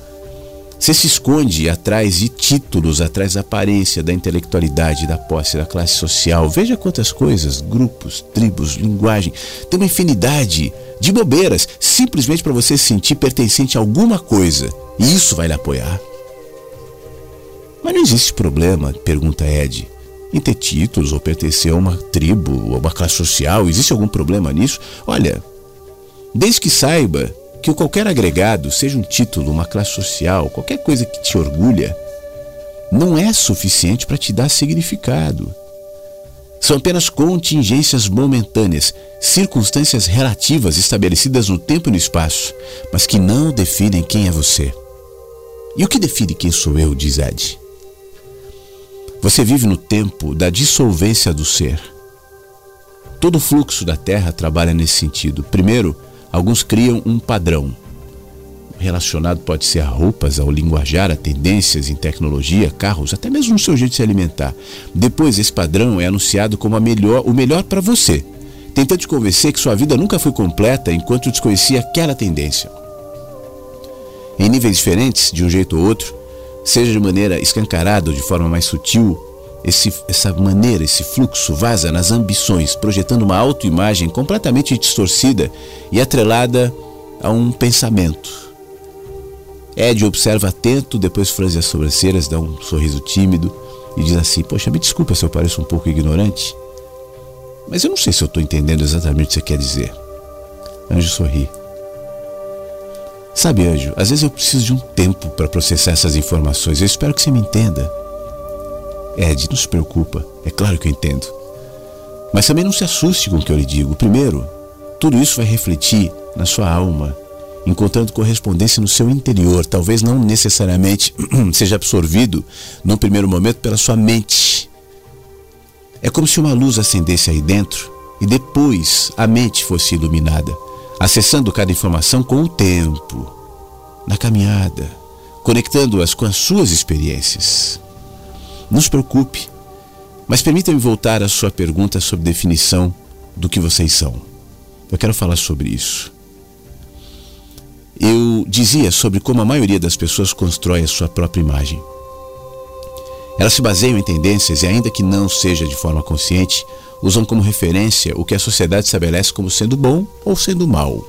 Você se esconde atrás de títulos, atrás da aparência, da intelectualidade, da posse, da classe social. Veja quantas coisas, grupos, tribos, linguagem. Tem uma infinidade de bobeiras, simplesmente para você se sentir pertencente a alguma coisa. E isso vai lhe apoiar. Mas não existe problema, pergunta Ed, em ter títulos ou pertencer a uma tribo ou uma classe social. Existe algum problema nisso? Olha, desde que saiba que qualquer agregado, seja um título, uma classe social, qualquer coisa que te orgulha, não é suficiente para te dar significado. São apenas contingências momentâneas, circunstâncias relativas estabelecidas no tempo e no espaço, mas que não definem quem é você. E o que define quem sou eu, diz Ed? Você vive no tempo da dissolvência do ser. Todo o fluxo da Terra trabalha nesse sentido. Primeiro, Alguns criam um padrão. Relacionado pode ser a roupas, ao linguajar, a tendências em tecnologia, carros, até mesmo no seu jeito de se alimentar. Depois, esse padrão é anunciado como melhor, o melhor para você, tentando te convencer que sua vida nunca foi completa enquanto desconhecia aquela tendência. Em níveis diferentes, de um jeito ou outro, seja de maneira escancarada ou de forma mais sutil, esse, essa maneira, esse fluxo vaza nas ambições, projetando uma autoimagem completamente distorcida e atrelada a um pensamento. Ed observa atento, depois franze as sobrancelhas, dá um sorriso tímido e diz assim: Poxa, me desculpa se eu pareço um pouco ignorante, mas eu não sei se eu estou entendendo exatamente o que você quer dizer. Anjo sorri. Sabe, Anjo, às vezes eu preciso de um tempo para processar essas informações. Eu espero que você me entenda. Ed, não se preocupa, é claro que eu entendo. Mas também não se assuste com o que eu lhe digo. Primeiro, tudo isso vai refletir na sua alma, encontrando correspondência no seu interior. Talvez não necessariamente seja absorvido num primeiro momento pela sua mente. É como se uma luz acendesse aí dentro e depois a mente fosse iluminada, acessando cada informação com o tempo, na caminhada, conectando-as com as suas experiências. Não se preocupe. Mas permita-me voltar à sua pergunta sobre definição do que vocês são. Eu quero falar sobre isso. Eu dizia sobre como a maioria das pessoas constrói a sua própria imagem. Elas se baseiam em tendências e, ainda que não seja de forma consciente, usam como referência o que a sociedade estabelece como sendo bom ou sendo mal.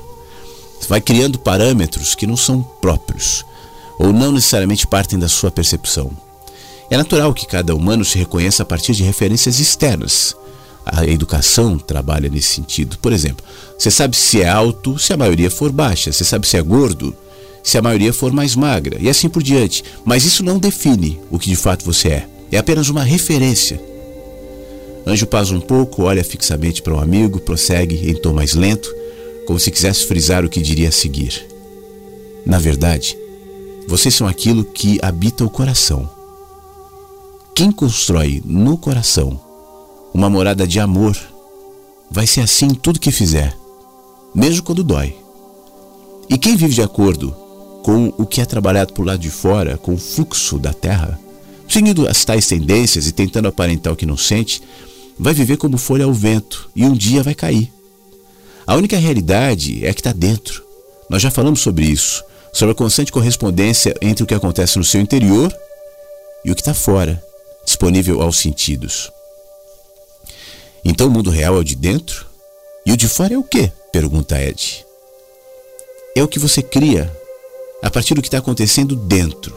Vai criando parâmetros que não são próprios ou não necessariamente partem da sua percepção. É natural que cada humano se reconheça a partir de referências externas. A educação trabalha nesse sentido. Por exemplo, você sabe se é alto se a maioria for baixa, você sabe se é gordo se a maioria for mais magra, e assim por diante. Mas isso não define o que de fato você é. É apenas uma referência. Anjo pausa um pouco, olha fixamente para um amigo, prossegue em tom mais lento, como se quisesse frisar o que diria a seguir. Na verdade, vocês são aquilo que habita o coração. Quem constrói no coração uma morada de amor vai ser assim em tudo que fizer, mesmo quando dói. E quem vive de acordo com o que é trabalhado por lado de fora, com o fluxo da terra, seguindo as tais tendências e tentando aparentar o que não sente, vai viver como folha ao vento e um dia vai cair. A única realidade é que está dentro. Nós já falamos sobre isso, sobre a constante correspondência entre o que acontece no seu interior e o que está fora disponível aos sentidos. Então o mundo real é o de dentro? E o de fora é o quê? pergunta Ed. É o que você cria a partir do que está acontecendo dentro.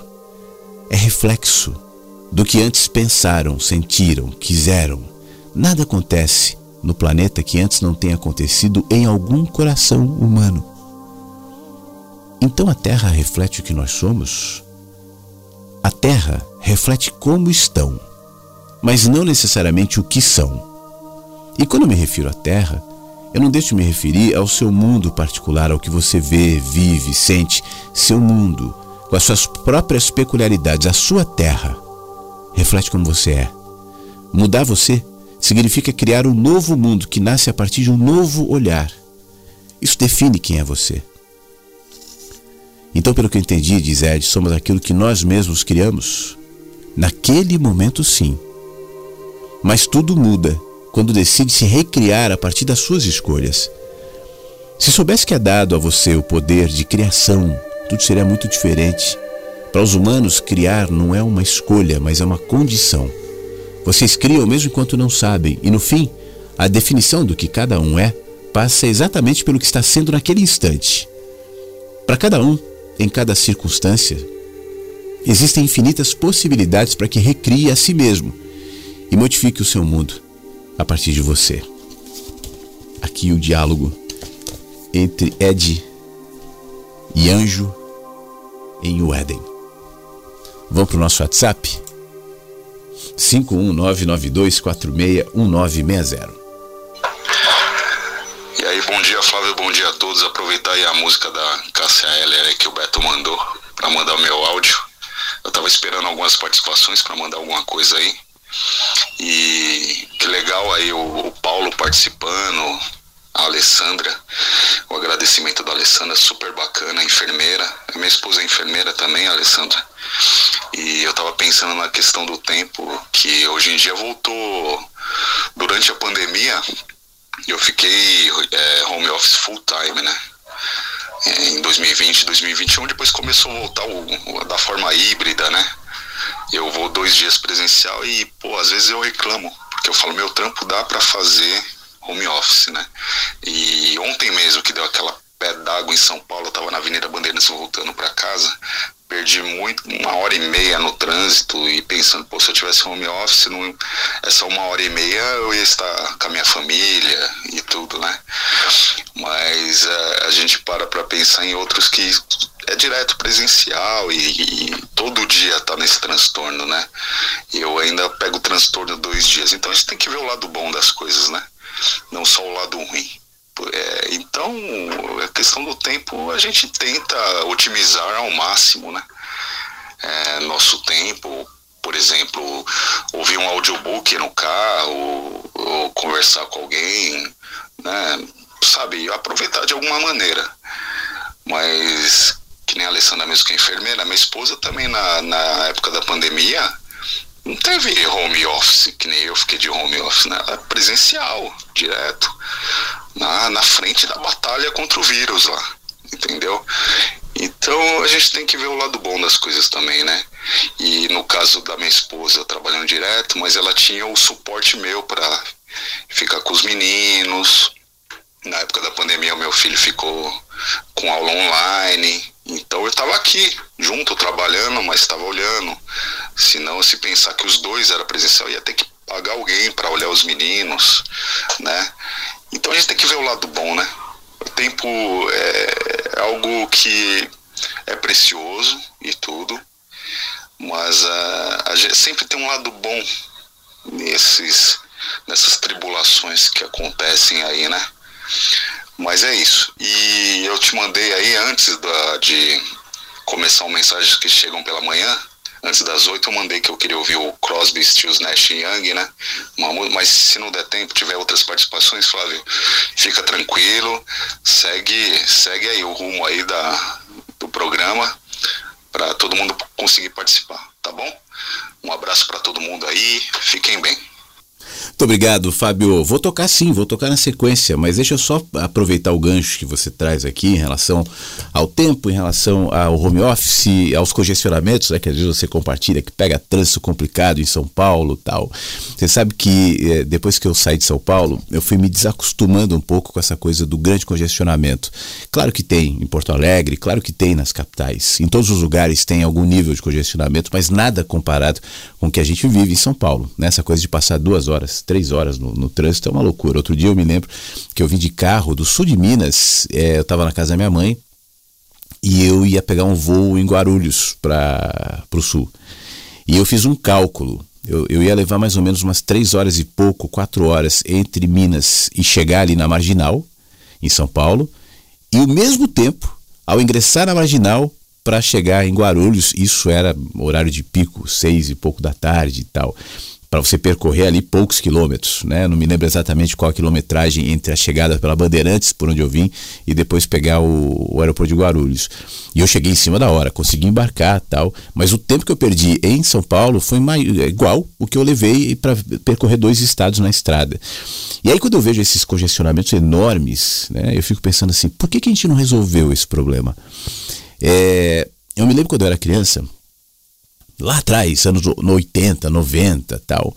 É reflexo do que antes pensaram, sentiram, quiseram. Nada acontece no planeta que antes não tenha acontecido em algum coração humano. Então a Terra reflete o que nós somos? A Terra reflete como estão, mas não necessariamente o que são. E quando me refiro à Terra, eu não deixo de me referir ao seu mundo particular, ao que você vê, vive, sente, seu mundo, com as suas próprias peculiaridades, a sua terra. Reflete como você é. Mudar você significa criar um novo mundo que nasce a partir de um novo olhar. Isso define quem é você. Então, pelo que eu entendi, diz Ed, somos aquilo que nós mesmos criamos. Naquele momento, sim. Mas tudo muda quando decide se recriar a partir das suas escolhas. Se soubesse que é dado a você o poder de criação, tudo seria muito diferente. Para os humanos, criar não é uma escolha, mas é uma condição. Vocês criam mesmo enquanto não sabem, e no fim, a definição do que cada um é passa exatamente pelo que está sendo naquele instante. Para cada um, em cada circunstância, existem infinitas possibilidades para que recrie a si mesmo e modifique o seu mundo a partir de você. Aqui o diálogo entre Ed e Anjo em Éden. Vamos para o nosso WhatsApp? 51992461960. Aí, bom dia Flávio, bom dia a todos. Aproveitar aí a música da Cássia Heller que o Beto mandou para mandar o meu áudio. Eu estava esperando algumas participações para mandar alguma coisa aí. E que legal aí o, o Paulo participando, a Alessandra, o agradecimento da Alessandra, super bacana, enfermeira. Minha esposa é enfermeira também, Alessandra. E eu estava pensando na questão do tempo, que hoje em dia voltou durante a pandemia. Eu fiquei é, home office full time, né? Em 2020, 2021, depois começou a voltar o, o, da forma híbrida, né? Eu vou dois dias presencial e, pô, às vezes eu reclamo, porque eu falo, meu trampo dá para fazer home office, né? E ontem mesmo que deu aquela pé d'água em São Paulo, eu tava na Avenida Bandeirantes voltando para casa, perdi muito, uma hora e meia no trânsito e pensando, pô, se eu tivesse home office, não, essa uma hora e meia eu ia estar com a minha família e tudo, né? Mas uh, a gente para para pensar em outros que é direto presencial e, e todo dia tá nesse transtorno, né? E eu ainda pego o transtorno dois dias. Então a gente tem que ver o lado bom das coisas, né? Não só o lado ruim. É, então, a questão do tempo a gente tenta otimizar ao máximo, né? É, nosso tempo, por exemplo, ouvir um audiobook no carro, ou conversar com alguém, né? Sabe, aproveitar de alguma maneira. Mas que nem a Alessandra mesmo que é enfermeira, minha esposa também na, na época da pandemia, não teve home office, que nem eu fiquei de home office, né? Era presencial, direto, na, na frente da batalha contra o vírus lá, entendeu? Então a gente tem que ver o lado bom das coisas também, né? E no caso da minha esposa, trabalhando direto, mas ela tinha o suporte meu para ficar com os meninos. Na época da pandemia, o meu filho ficou com aula online. Então eu estava aqui, junto, trabalhando, mas estava olhando. Senão, se pensar que os dois era presencial, ia ter que pagar alguém para olhar os meninos, né? Então a gente tem que ver o lado bom, né? O tempo é algo que é precioso e tudo, mas uh, a gente sempre tem um lado bom nesses nessas tribulações que acontecem aí, né? Mas é isso. E eu te mandei aí antes da, de começar o mensagens que chegam pela manhã, antes das oito eu mandei que eu queria ouvir o Crosby, Stills, Nash Young, né? Mas se não der tempo, tiver outras participações, Flávio, fica tranquilo, segue, segue aí o rumo aí da, do programa para todo mundo conseguir participar, tá bom? Um abraço para todo mundo aí, fiquem bem. Muito obrigado, Fábio. Vou tocar sim, vou tocar na sequência, mas deixa eu só aproveitar o gancho que você traz aqui em relação ao tempo, em relação ao home office, aos congestionamentos, né, que às vezes você compartilha, que pega trânsito complicado em São Paulo tal. Você sabe que eh, depois que eu saí de São Paulo, eu fui me desacostumando um pouco com essa coisa do grande congestionamento. Claro que tem em Porto Alegre, claro que tem nas capitais. Em todos os lugares tem algum nível de congestionamento, mas nada comparado com o que a gente vive em São Paulo. Né? Essa coisa de passar duas horas, três horas no, no, trânsito é uma loucura. Outro dia eu me lembro que eu vim de carro do sul de Minas, é, eu estava na casa da minha mãe e eu ia pegar um voo em Guarulhos para o sul. E eu fiz um cálculo. Eu, eu ia levar mais ou menos umas três horas e pouco, quatro horas entre Minas e chegar ali na Marginal, em São Paulo, e o mesmo tempo, ao ingressar na Marginal, para chegar em Guarulhos, isso era horário de pico, seis e pouco da tarde e tal para você percorrer ali poucos quilômetros, né? Não me lembro exatamente qual a quilometragem entre a chegada pela Bandeirantes, por onde eu vim, e depois pegar o, o aeroporto de Guarulhos. E eu cheguei em cima da hora, consegui embarcar tal, mas o tempo que eu perdi em São Paulo foi é igual o que eu levei para percorrer dois estados na estrada. E aí quando eu vejo esses congestionamentos enormes, né? Eu fico pensando assim, por que, que a gente não resolveu esse problema? É, eu me lembro quando eu era criança, lá atrás, anos 80, 90 tal,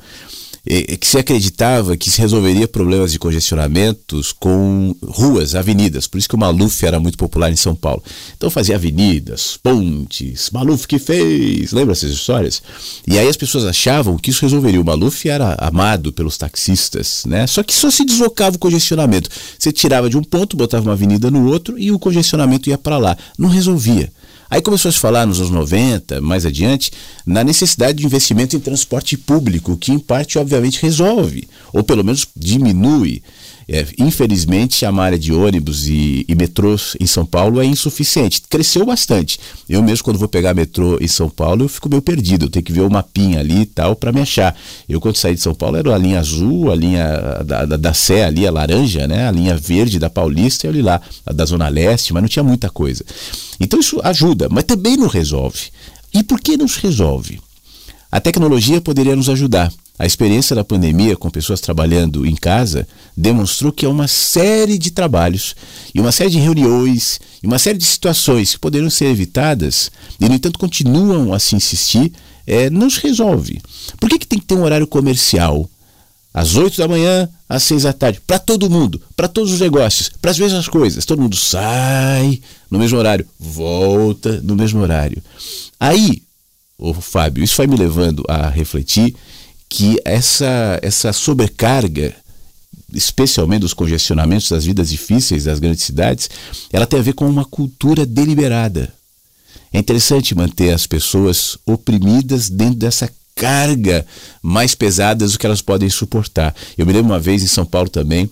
que se acreditava que se resolveria problemas de congestionamentos com ruas, avenidas. Por isso que o Maluf era muito popular em São Paulo. Então fazia avenidas, pontes, Maluf que fez, lembra essas histórias? E aí as pessoas achavam que isso resolveria. O Maluf era amado pelos taxistas, né? Só que só se deslocava o congestionamento. Você tirava de um ponto, botava uma avenida no outro e o congestionamento ia para lá. Não resolvia. Aí começou a se falar nos anos 90, mais adiante, na necessidade de investimento em transporte público, que em parte, obviamente, resolve, ou pelo menos diminui é, infelizmente, a malha de ônibus e, e, metrôs em São Paulo é insuficiente. Cresceu bastante. Eu mesmo, quando vou pegar metrô em São Paulo, eu fico meio perdido. Eu tenho que ver o mapinha ali e tal para me achar. Eu, quando saí de São Paulo, era a linha azul, a linha da, da, da Sé ali, a laranja, né? a linha verde da Paulista e ali lá, a da Zona Leste, mas não tinha muita coisa. Então isso ajuda, mas também não resolve. E por que não se resolve? A tecnologia poderia nos ajudar. A experiência da pandemia com pessoas trabalhando em casa demonstrou que há uma série de trabalhos e uma série de reuniões e uma série de situações que poderiam ser evitadas e, no entanto, continuam a se insistir, é, não se resolve. Por que, que tem que ter um horário comercial? Às 8 da manhã, às 6 da tarde, para todo mundo, para todos os negócios, para as mesmas coisas. Todo mundo sai no mesmo horário, volta no mesmo horário. Aí, o Fábio, isso vai me levando a refletir que essa, essa sobrecarga, especialmente dos congestionamentos das vidas difíceis das grandes cidades, ela tem a ver com uma cultura deliberada. É interessante manter as pessoas oprimidas dentro dessa carga mais pesada do que elas podem suportar. Eu me lembro uma vez em São Paulo também,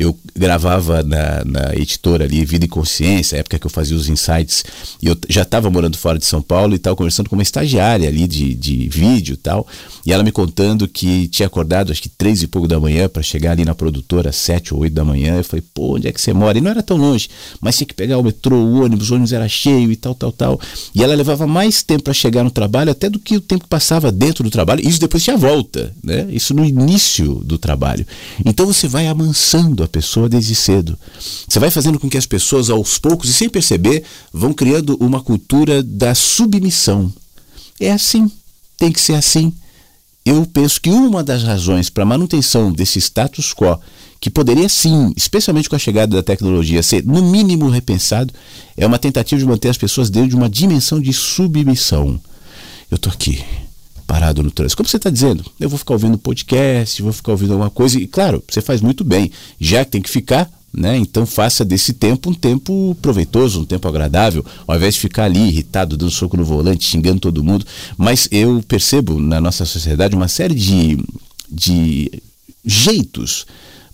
eu gravava na, na editora ali, Vida e Consciência, época que eu fazia os insights, e eu já estava morando fora de São Paulo e estava conversando com uma estagiária ali de, de vídeo e tal, e ela me contando que tinha acordado acho que três e pouco da manhã para chegar ali na produtora, sete ou oito da manhã. Eu falei, pô, onde é que você mora? E não era tão longe, mas tinha que pegar o metrô, o ônibus, o ônibus era cheio e tal, tal, tal. E ela levava mais tempo para chegar no trabalho até do que o tempo que passava dentro do trabalho. Isso depois tinha volta, né? Isso no início do trabalho. Então você vai amansando a pessoa desde cedo. Você vai fazendo com que as pessoas, aos poucos e sem perceber, vão criando uma cultura da submissão. É assim, tem que ser assim. Eu penso que uma das razões para a manutenção desse status quo, que poderia sim, especialmente com a chegada da tecnologia, ser no mínimo repensado, é uma tentativa de manter as pessoas dentro de uma dimensão de submissão. Eu estou aqui, parado no trânsito. Como você está dizendo, eu vou ficar ouvindo podcast, vou ficar ouvindo alguma coisa, e claro, você faz muito bem, já que tem que ficar, né? Então faça desse tempo um tempo proveitoso, um tempo agradável, ao invés de ficar ali irritado, dando soco no volante, xingando todo mundo. Mas eu percebo na nossa sociedade uma série de, de jeitos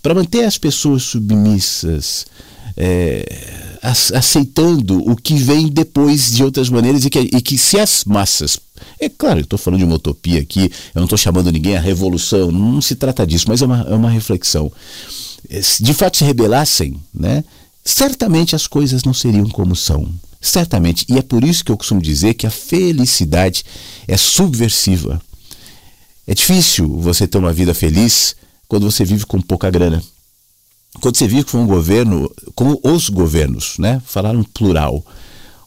para manter as pessoas submissas, é, aceitando o que vem depois de outras maneiras e que, e que se as massas é claro, eu estou falando de uma utopia aqui, eu não estou chamando ninguém à revolução, não se trata disso, mas é uma, é uma reflexão. Eh, se de fato se rebelassem, né, certamente as coisas não seriam como são. Certamente. E é por isso que eu costumo dizer que a felicidade é subversiva. É difícil você ter uma vida feliz quando você vive com pouca grana. Quando você vive com um governo, como os governos, né? Falar no plural.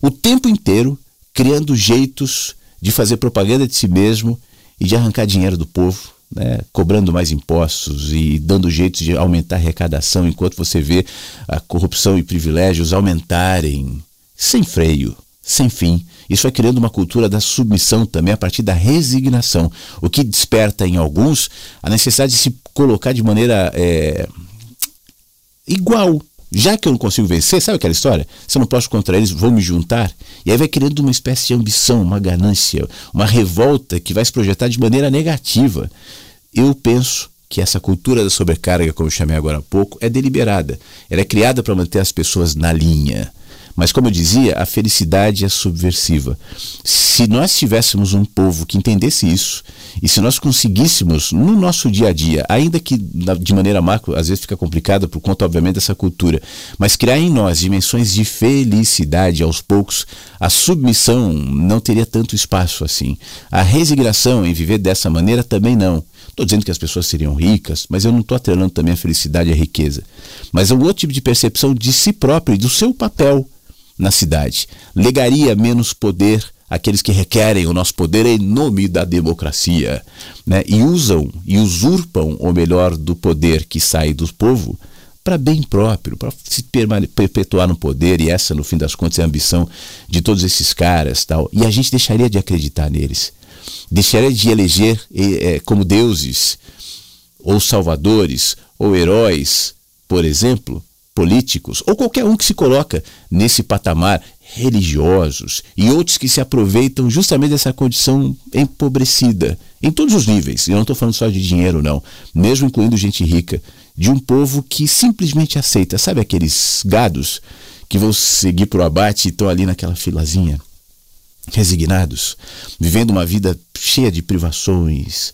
O tempo inteiro criando jeitos de fazer propaganda de si mesmo e de arrancar dinheiro do povo, né, cobrando mais impostos e dando jeitos de aumentar a arrecadação, enquanto você vê a corrupção e privilégios aumentarem sem freio, sem fim. Isso vai criando uma cultura da submissão também a partir da resignação, o que desperta em alguns a necessidade de se colocar de maneira é, igual já que eu não consigo vencer, sabe aquela história? Se eu não posso contra eles, vou me juntar. E aí vai criando uma espécie de ambição, uma ganância, uma revolta que vai se projetar de maneira negativa. Eu penso que essa cultura da sobrecarga, como eu chamei agora há pouco, é deliberada. Ela é criada para manter as pessoas na linha. Mas, como eu dizia, a felicidade é subversiva. Se nós tivéssemos um povo que entendesse isso, e se nós conseguíssemos, no nosso dia a dia, ainda que de maneira macro, às vezes fica complicada por conta, obviamente, dessa cultura, mas criar em nós dimensões de felicidade aos poucos, a submissão não teria tanto espaço assim. A resignação em viver dessa maneira também não. Estou dizendo que as pessoas seriam ricas, mas eu não estou atrelando também a felicidade à riqueza. Mas é um outro tipo de percepção de si próprio e do seu papel na cidade. Legaria menos poder àqueles que requerem o nosso poder em nome da democracia, né? e usam e usurpam o melhor do poder que sai do povo para bem próprio, para se perpetuar no poder, e essa, no fim das contas, é a ambição de todos esses caras. tal. E a gente deixaria de acreditar neles, deixaria de eleger é, como deuses, ou salvadores, ou heróis, por exemplo, políticos, ou qualquer um que se coloca nesse patamar, religiosos e outros que se aproveitam justamente dessa condição empobrecida, em todos os níveis. Eu não estou falando só de dinheiro, não, mesmo incluindo gente rica, de um povo que simplesmente aceita. Sabe aqueles gados que vão seguir para o abate e estão ali naquela filazinha, resignados, vivendo uma vida cheia de privações,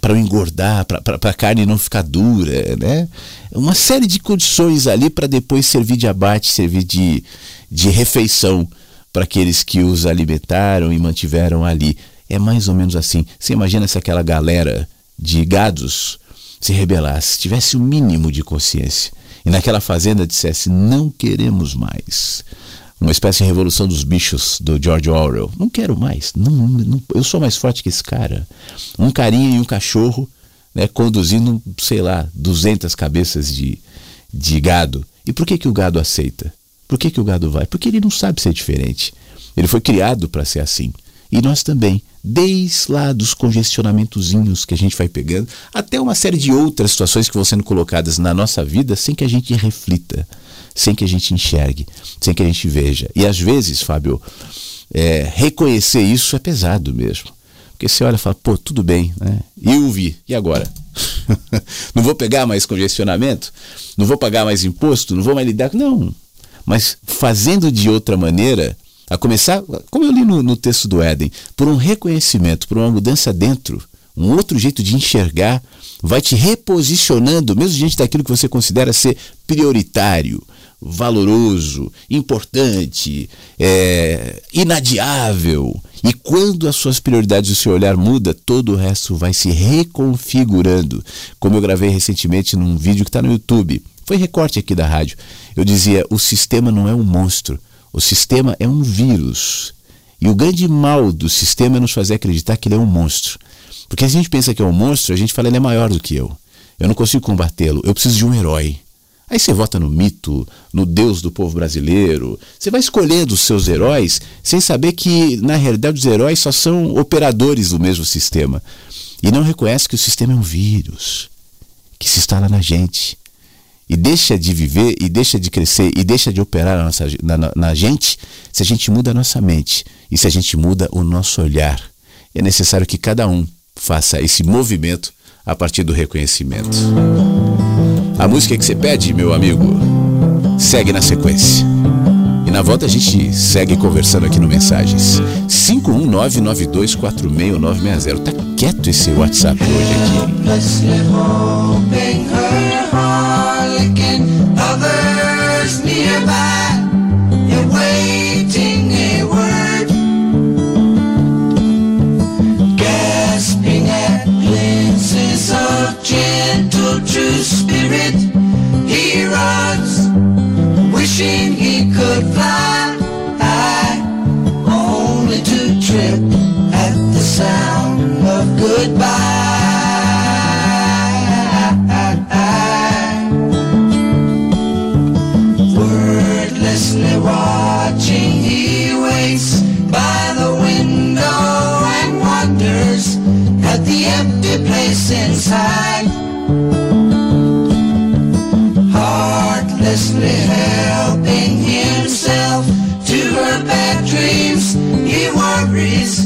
para engordar, para a carne não ficar dura, né? Uma série de condições ali para depois servir de abate, servir de, de refeição para aqueles que os alimentaram e mantiveram ali. É mais ou menos assim. Você imagina se aquela galera de gados se rebelasse, tivesse o mínimo de consciência e naquela fazenda dissesse: não queremos mais uma espécie de revolução dos bichos do George Orwell. Não quero mais. Não, não, eu sou mais forte que esse cara. Um carinha e um cachorro né, conduzindo, sei lá, 200 cabeças de, de gado. E por que, que o gado aceita? Por que, que o gado vai? Porque ele não sabe ser diferente. Ele foi criado para ser assim. E nós também, desde lá dos congestionamentozinhos que a gente vai pegando, até uma série de outras situações que vão sendo colocadas na nossa vida sem que a gente reflita sem que a gente enxergue, sem que a gente veja. E às vezes, Fábio, é, reconhecer isso é pesado mesmo. Porque você olha e fala, pô, tudo bem, né? Eu vi, e agora? não vou pegar mais congestionamento, não vou pagar mais imposto, não vou mais lidar. Não. Mas fazendo de outra maneira, a começar, como eu li no, no texto do Éden, por um reconhecimento, por uma mudança dentro, um outro jeito de enxergar, vai te reposicionando, mesmo diante daquilo que você considera ser prioritário, valoroso, importante, é, inadiável. E quando as suas prioridades e o seu olhar muda, todo o resto vai se reconfigurando. Como eu gravei recentemente num vídeo que está no YouTube. Foi recorte aqui da rádio. Eu dizia: o sistema não é um monstro, o sistema é um vírus. E o grande mal do sistema é nos fazer acreditar que ele é um monstro. Porque se a gente pensa que é um monstro, a gente fala ele é maior do que eu. Eu não consigo combatê-lo, eu preciso de um herói. Aí você vota no mito, no Deus do povo brasileiro. Você vai escolhendo os seus heróis sem saber que, na realidade, os heróis só são operadores do mesmo sistema. E não reconhece que o sistema é um vírus que se instala na gente. E deixa de viver, e deixa de crescer, e deixa de operar na, nossa, na, na, gente se a gente muda a nossa mente e se a gente muda o nosso olhar. É necessário que cada um faça esse movimento a partir do reconhecimento. A música que você pede, meu amigo, segue na sequência. E na volta a gente segue conversando aqui no Mensagens. 51992469660. Tá quieto esse WhatsApp hoje aqui. He could fly. High only to trip at the sound of goodbye. Wordlessly watching he waits by the window and wonders at the empty place inside Heartlessly helping himself to her bad dreams. He worries,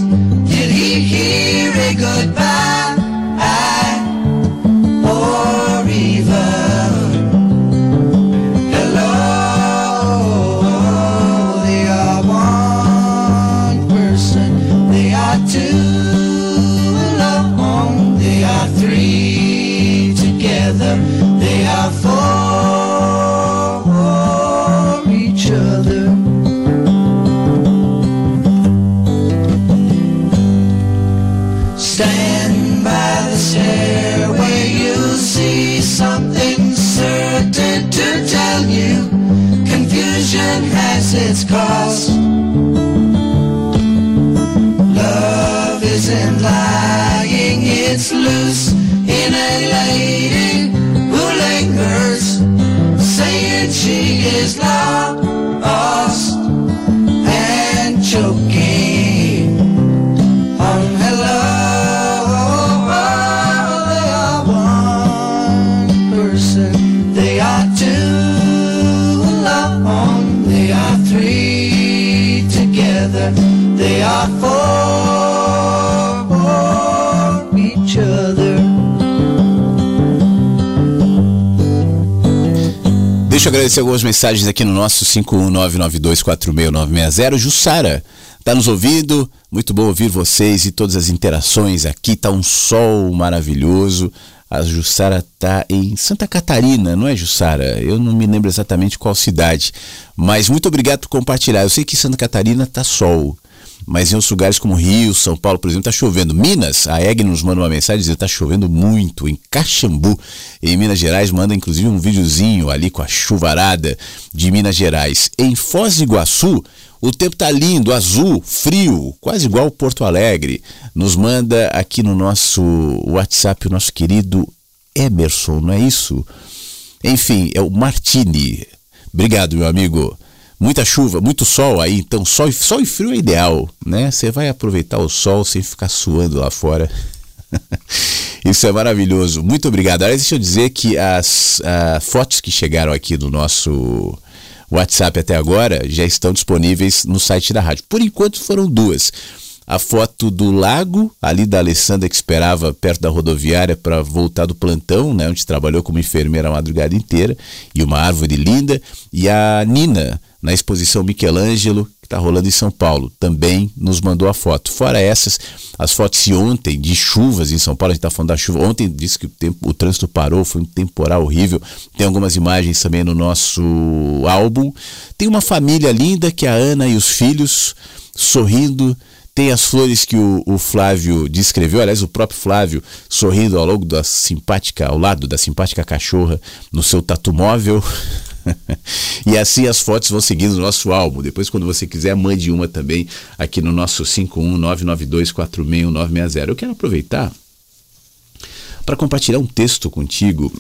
did he hear a goodbye? Has Deixa eu agradecer algumas mensagens aqui no nosso 51992469660. Jussara, tá nos ouvindo? Muito bom ouvir vocês e todas as interações aqui. Tá um sol maravilhoso. A Jussara tá em Santa Catarina, não é, Jussara? Eu não me lembro exatamente qual cidade. Mas muito obrigado por compartilhar. Eu sei que Santa Catarina tá sol. Mas em outros lugares como Rio, São Paulo, por exemplo, está chovendo. Minas, a Egg nos manda uma mensagem dizendo que está chovendo muito. Em Caxambu, em Minas Gerais, manda inclusive um videozinho ali com a chuvarada de Minas Gerais. Em Foz do Iguaçu, o tempo tá lindo, azul, frio, quase igual Porto Alegre. Nos manda aqui no nosso WhatsApp o nosso querido Emerson, não é isso? Enfim, é o Martini. Obrigado, meu amigo. Muita chuva, muito sol aí, então sol, sol e frio é ideal, né? Você vai aproveitar o sol sem ficar suando lá fora. Isso é maravilhoso. Muito obrigado. Aliás, deixa eu dizer que as uh, fotos que chegaram aqui no nosso WhatsApp até agora já estão disponíveis no site da rádio. Por enquanto foram duas. A foto do lago, ali da Alessandra que esperava perto da rodoviária para voltar do plantão, né, onde trabalhou como enfermeira a madrugada inteira, e uma árvore linda, e a Nina na exposição Michelangelo que está rolando em São Paulo, também nos mandou a foto. Fora essas, as fotos de ontem de chuvas em São Paulo, a gente está falando da chuva. Ontem disse que o, tempo, o trânsito parou, foi um temporal horrível. Tem algumas imagens também no nosso álbum. Tem uma família linda que é a Ana e os filhos sorrindo tem as flores que o, o, Flávio descreveu, aliás, o próprio Flávio sorrindo ao longo da simpática, ao lado da simpática cachorra no seu tatu móvel. e assim as fotos vão seguindo o nosso álbum. Depois, quando você quiser, mande uma também aqui no nosso 51992461960. Eu quero aproveitar para compartilhar um texto contigo.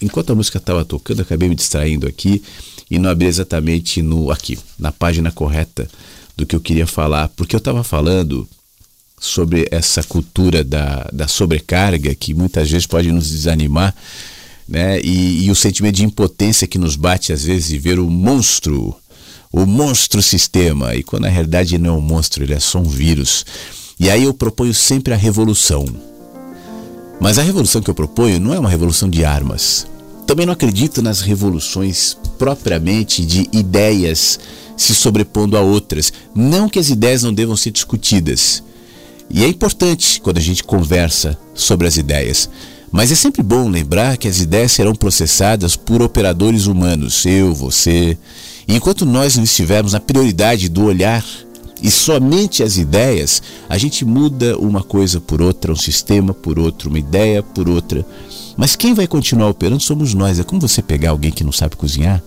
Enquanto a música estava tocando, acabei me distraindo aqui e não abri exatamente no aqui, na página correta do que eu queria falar, porque eu estava falando sobre essa cultura da, da sobrecarga que muitas vezes pode nos desanimar, né? E, e o sentimento de impotência que nos bate às vezes de ver o monstro, o monstro sistema, e quando na realidade não é um monstro, ele é só um vírus. E aí eu proponho sempre a revolução. Mas a revolução que eu proponho não é uma revolução de armas. Também não acredito nas revoluções propriamente de ideias se sobrepondo a outras. Não que as ideias não devam ser discutidas. E é importante quando a gente conversa sobre as ideias. Mas é sempre bom lembrar que as ideias serão processadas por operadores humanos, eu, você. E enquanto nós não estivermos na prioridade do olhar e somente as ideias, a gente muda uma coisa por outra, um sistema por outro, uma ideia por outra. Mas quem vai continuar operando somos nós. É como você pegar alguém que não sabe cozinhar,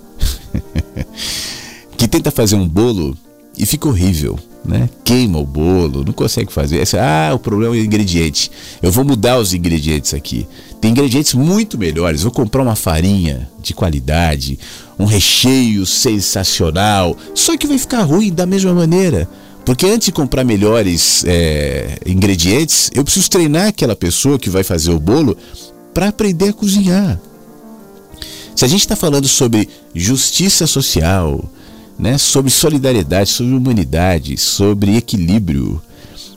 que tenta fazer um bolo e fica horrível né? Queima o bolo, não consegue fazer. Ah, o problema é o ingrediente. Eu vou mudar os ingredientes aqui. Tem ingredientes muito melhores. Vou comprar uma farinha de qualidade, um recheio sensacional. Só que vai ficar ruim da mesma maneira. Porque antes de comprar melhores é, ingredientes, eu preciso treinar aquela pessoa que vai fazer o bolo para aprender a cozinhar. Se a gente está falando sobre justiça social, né, sobre solidariedade, sobre humanidade, sobre equilíbrio,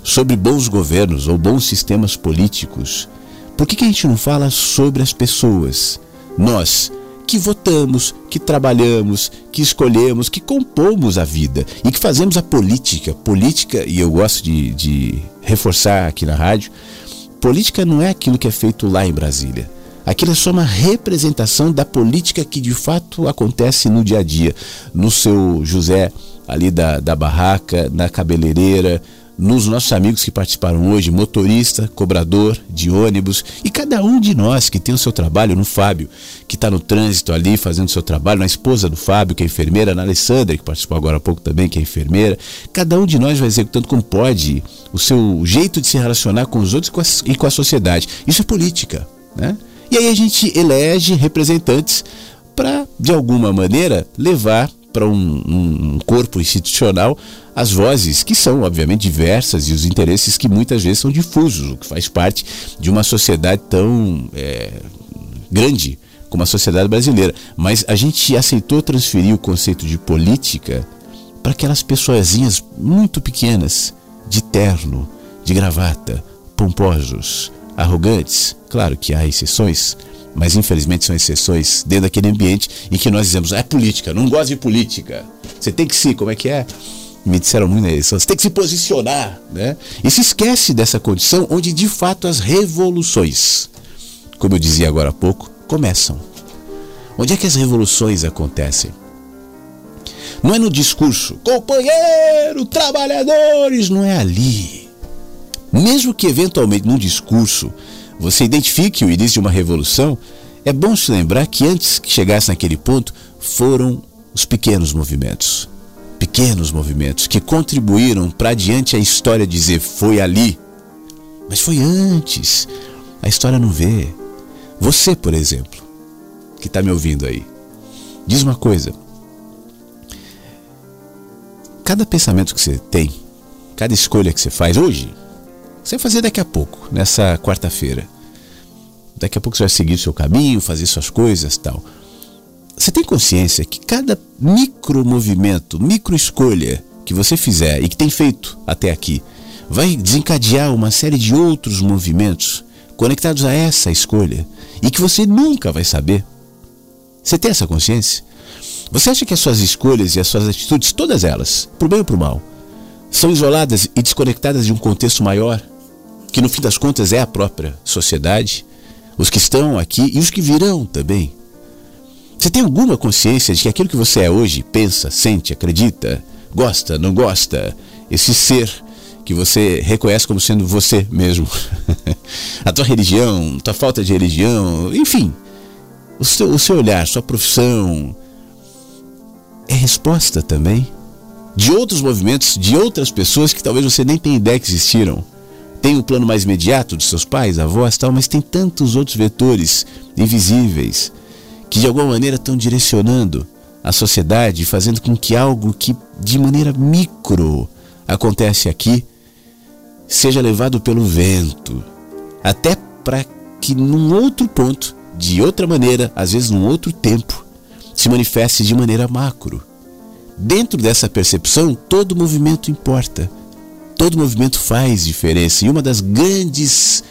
sobre bons governos ou bons sistemas políticos. Por que, que a gente não fala sobre as pessoas? Nós que votamos, que trabalhamos, que escolhemos, que compomos a vida e que fazemos a política. Política, e eu gosto de, de reforçar aqui na rádio, política não é aquilo que é feito lá em Brasília. Aquilo é só uma representação da política que de fato acontece no dia a dia, no seu José ali da, da barraca, na cabeleireira, nos nossos amigos que participaram hoje, motorista, cobrador de ônibus e cada um de nós que tem o seu trabalho, no Fábio, que está no trânsito ali fazendo o seu trabalho, na esposa do Fábio, que é enfermeira, na Alessandra, que participou agora há pouco também, que é enfermeira. Cada um de nós vai executando como pode o seu jeito de se relacionar com os outros e com a, sociedade. Isso é política, né? E aí a gente elege representantes para, de alguma maneira, levar para um, um, corpo institucional as vozes que são, obviamente, diversas e os interesses que muitas vezes são difusos, o que faz parte de uma sociedade tão é, grande como a sociedade brasileira. Mas a gente aceitou transferir o conceito de política para aquelas pessoazinhas muito pequenas, de terno, de gravata, pomposos, arrogantes. Claro que há exceções, mas infelizmente são exceções dentro daquele ambiente em que nós dizemos, é política, não gosto de política. Você tem que se, como é que é? Me disseram muito na eleição, você tem que se posicionar, né? E se esquece dessa condição onde de fato as revoluções, como eu dizia agora há pouco, começam. Onde é que as revoluções acontecem? Não é no discurso, companheiro, trabalhadores, não é ali. Mesmo que eventualmente num discurso você identifique o início de uma revolução, é bom se lembrar que antes que chegasse naquele ponto foram os pequenos movimentos. Pequenos movimentos que contribuíram para adiante a história dizer foi ali. Mas foi antes. A história não vê. Você, por exemplo, que está me ouvindo aí, diz uma coisa. Cada pensamento que você tem, cada escolha que você faz hoje, você vai fazer daqui a pouco, nessa quarta-feira. Daqui a pouco você vai seguir seu caminho, fazer suas coisas tal. Você tem consciência que cada micro movimento, micro escolha que você fizer e que tem feito até aqui vai desencadear uma série de outros movimentos conectados a essa escolha e que você nunca vai saber. Você tem essa consciência? Você acha que as suas escolhas e as suas atitudes, todas elas, pro bem ou pro mal, são isoladas e desconectadas de um contexto maior, que no fim das contas é a própria sociedade, os que estão aqui e os que virão também? Você tem alguma consciência de que aquilo que você é hoje, pensa, sente, acredita, gosta, não gosta, esse ser que você reconhece como sendo você mesmo, a tua religião, tua falta de religião, enfim, o seu, o seu olhar, sua profissão, é resposta também de outros movimentos, de outras pessoas que talvez você nem tenha ideia que existiram. Tem o plano mais imediato dos seus pais, avós, tal, mas tem tantos outros vetores invisíveis que de alguma maneira estão direcionando a sociedade, fazendo com que algo que de maneira micro acontece aqui seja levado pelo vento, até para que num outro ponto, de outra maneira, às vezes num outro tempo, se manifeste de maneira macro. Dentro dessa percepção, todo movimento importa. Todo movimento faz diferença. E uma das grandes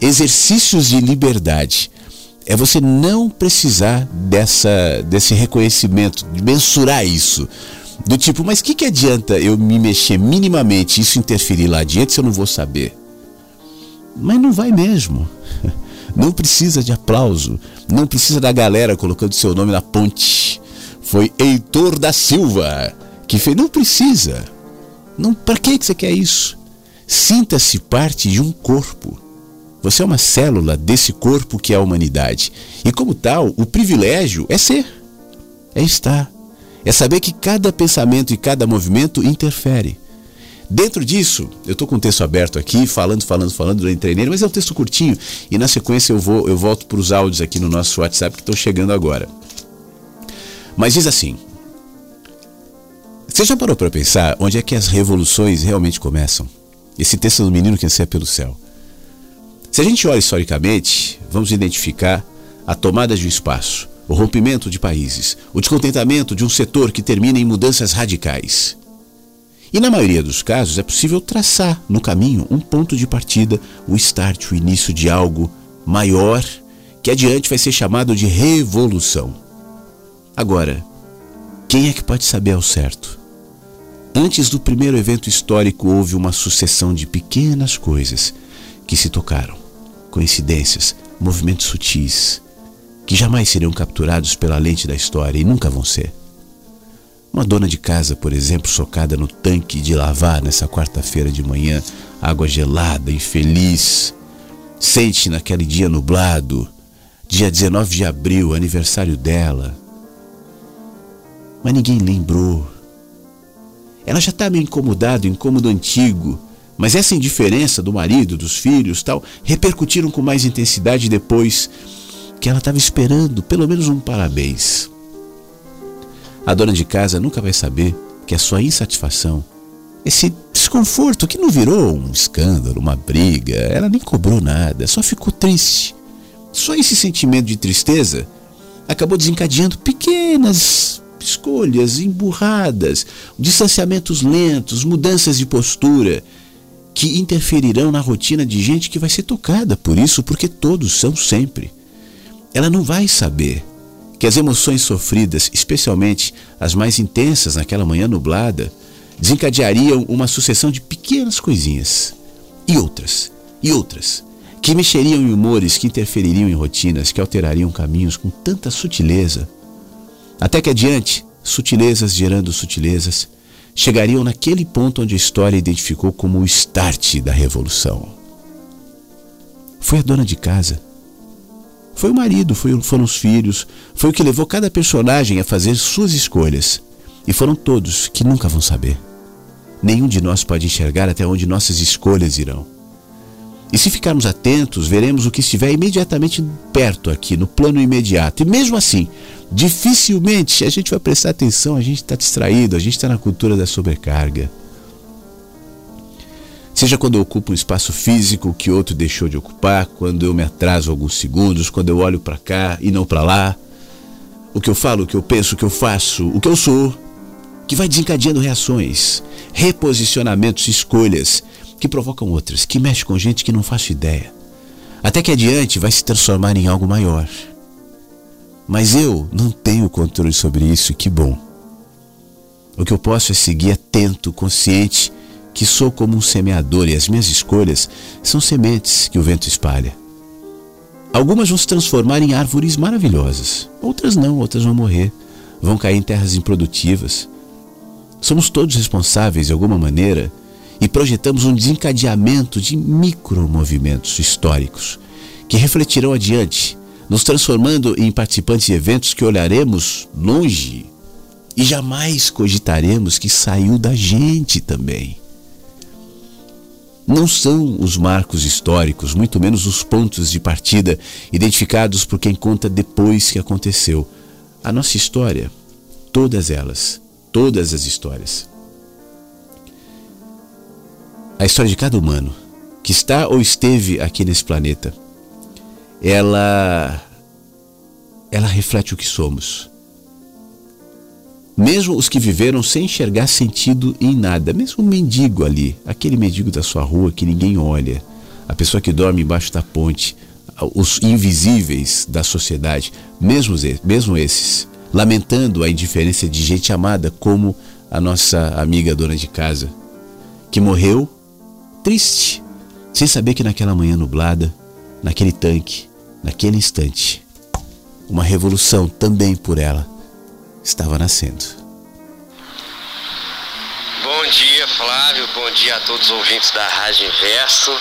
exercícios de liberdade é você não precisar dessa, desse reconhecimento, de mensurar isso. Do tipo, mas o que, que adianta eu me mexer minimamente isso interferir lá adiante se eu não vou saber? Mas não vai mesmo. Não precisa de aplauso. Não precisa da galera colocando seu nome na ponte. Foi Heitor da Silva que fez. Não precisa. Não, para que você quer isso? Sinta-se parte de um corpo. Você é uma célula desse corpo que é a humanidade. E como tal, o privilégio é ser, é estar, é saber que cada pensamento e cada movimento interfere. Dentro disso, eu estou com o texto aberto aqui, falando, falando, falando, eu entrei nele, mas é um texto curtinho e na sequência eu vou, eu volto para os áudios aqui no nosso WhatsApp que estão chegando agora. Mas diz assim: Você já parou para pensar onde é que as revoluções realmente começam? Esse texto do menino que anseia pelo céu. Se a gente olha historicamente, vamos identificar a tomada de um espaço, o rompimento de países, o descontentamento de um setor que termina em mudanças radicais. E na maioria dos casos é possível traçar no caminho um ponto de partida, o start, o início de algo maior que adiante vai ser chamado de revolução. Agora, quem é que pode saber ao certo? Antes do primeiro evento histórico houve uma sucessão de pequenas coisas que se tocaram coincidências, movimentos sutis, que jamais seriam capturados pela lente da história e nunca vão ser. Uma dona de casa, por exemplo, socada no tanque de lavar nessa quarta-feira de manhã, água gelada, infeliz, sente naquele dia nublado, dia 19 de abril, aniversário dela. Mas ninguém lembrou. Ela já está meio incomodada, incômodo antigo, mas essa indiferença do marido, dos filhos, tal, repercutiram com mais intensidade depois que ela estava esperando pelo menos um parabéns. A dona de casa nunca vai saber que a sua insatisfação, esse desconforto que não virou um escândalo, uma briga, ela nem cobrou nada, só ficou triste. Só esse sentimento de tristeza acabou desencadeando pequenas escolhas emburradas, distanciamentos lentos, mudanças de postura que interferirão na rotina de gente que vai ser tocada por isso, porque todos são sempre. Ela não vai saber que as emoções sofridas, especialmente as mais intensas naquela manhã nublada, desencadeariam uma sucessão de pequenas coisinhas e outras, e outras, que mexeriam em humores, que interfeririam em rotinas, que alterariam caminhos com tanta sutileza, até que adiante, sutilezas gerando sutilezas, chegariam naquele ponto onde a história identificou como o start da revolução. Foi a dona de casa. Foi o marido, foram os filhos, foi o que levou cada personagem a fazer suas escolhas. E foram todos que nunca vão saber. Nenhum de nós pode enxergar até onde nossas escolhas irão. E se ficarmos atentos, veremos o que estiver imediatamente perto aqui, no plano imediato. E mesmo assim, dificilmente a gente vai prestar atenção, a gente está distraído, a gente está na cultura da sobrecarga. Seja quando eu ocupo um espaço físico que outro deixou de ocupar, quando eu me atraso alguns segundos, quando eu olho para cá e não para lá, o que eu falo, o que eu penso, o que eu faço, o que eu sou, que vai desencadeando reações, reposicionamentos, escolhas que provocam outras, que mexe com gente que não faço ideia. Até que adiante vai se transformar em algo maior. Mas eu não tenho controle sobre isso, que bom. O que eu posso é seguir atento, consciente, que sou como um semeador e as minhas escolhas são sementes que o vento espalha. Algumas vão se transformar em árvores maravilhosas, outras não, outras vão morrer, vão cair em terras improdutivas. Somos todos responsáveis de alguma maneira e projetamos um desencadeamento de micromovimentos históricos que refletirão adiante, nos transformando em participantes de eventos que olharemos longe e jamais cogitaremos que saiu da gente também. Não são os marcos históricos, muito menos os pontos de partida identificados por quem conta depois que aconteceu. A nossa história, todas elas, todas as histórias, a história de cada humano que está ou esteve aqui nesse planeta, ela ela reflete o que somos. Mesmo os que viveram sem enxergar sentido em nada, mesmo o mendigo ali, aquele mendigo da sua rua que ninguém olha, a pessoa que dorme embaixo da ponte, os invisíveis da sociedade, mesmo, mesmo esses, lamentando a indiferença de gente amada como a nossa amiga dona de casa, que morreu triste, sem saber que naquela manhã nublada, naquele tanque, naquele instante, uma revolução também por ela estava nascendo. Bom dia, Flávio. Bom dia a todos os ouvintes da Rádio Inverso.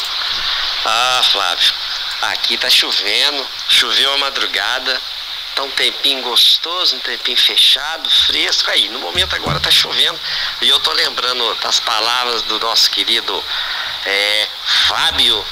Ah, Flávio, aqui tá chovendo, choveu a madrugada, tá um tempinho gostoso, um tempinho fechado, fresco. Aí, no momento agora tá chovendo. E eu tô lembrando das palavras do nosso querido é, Fábio,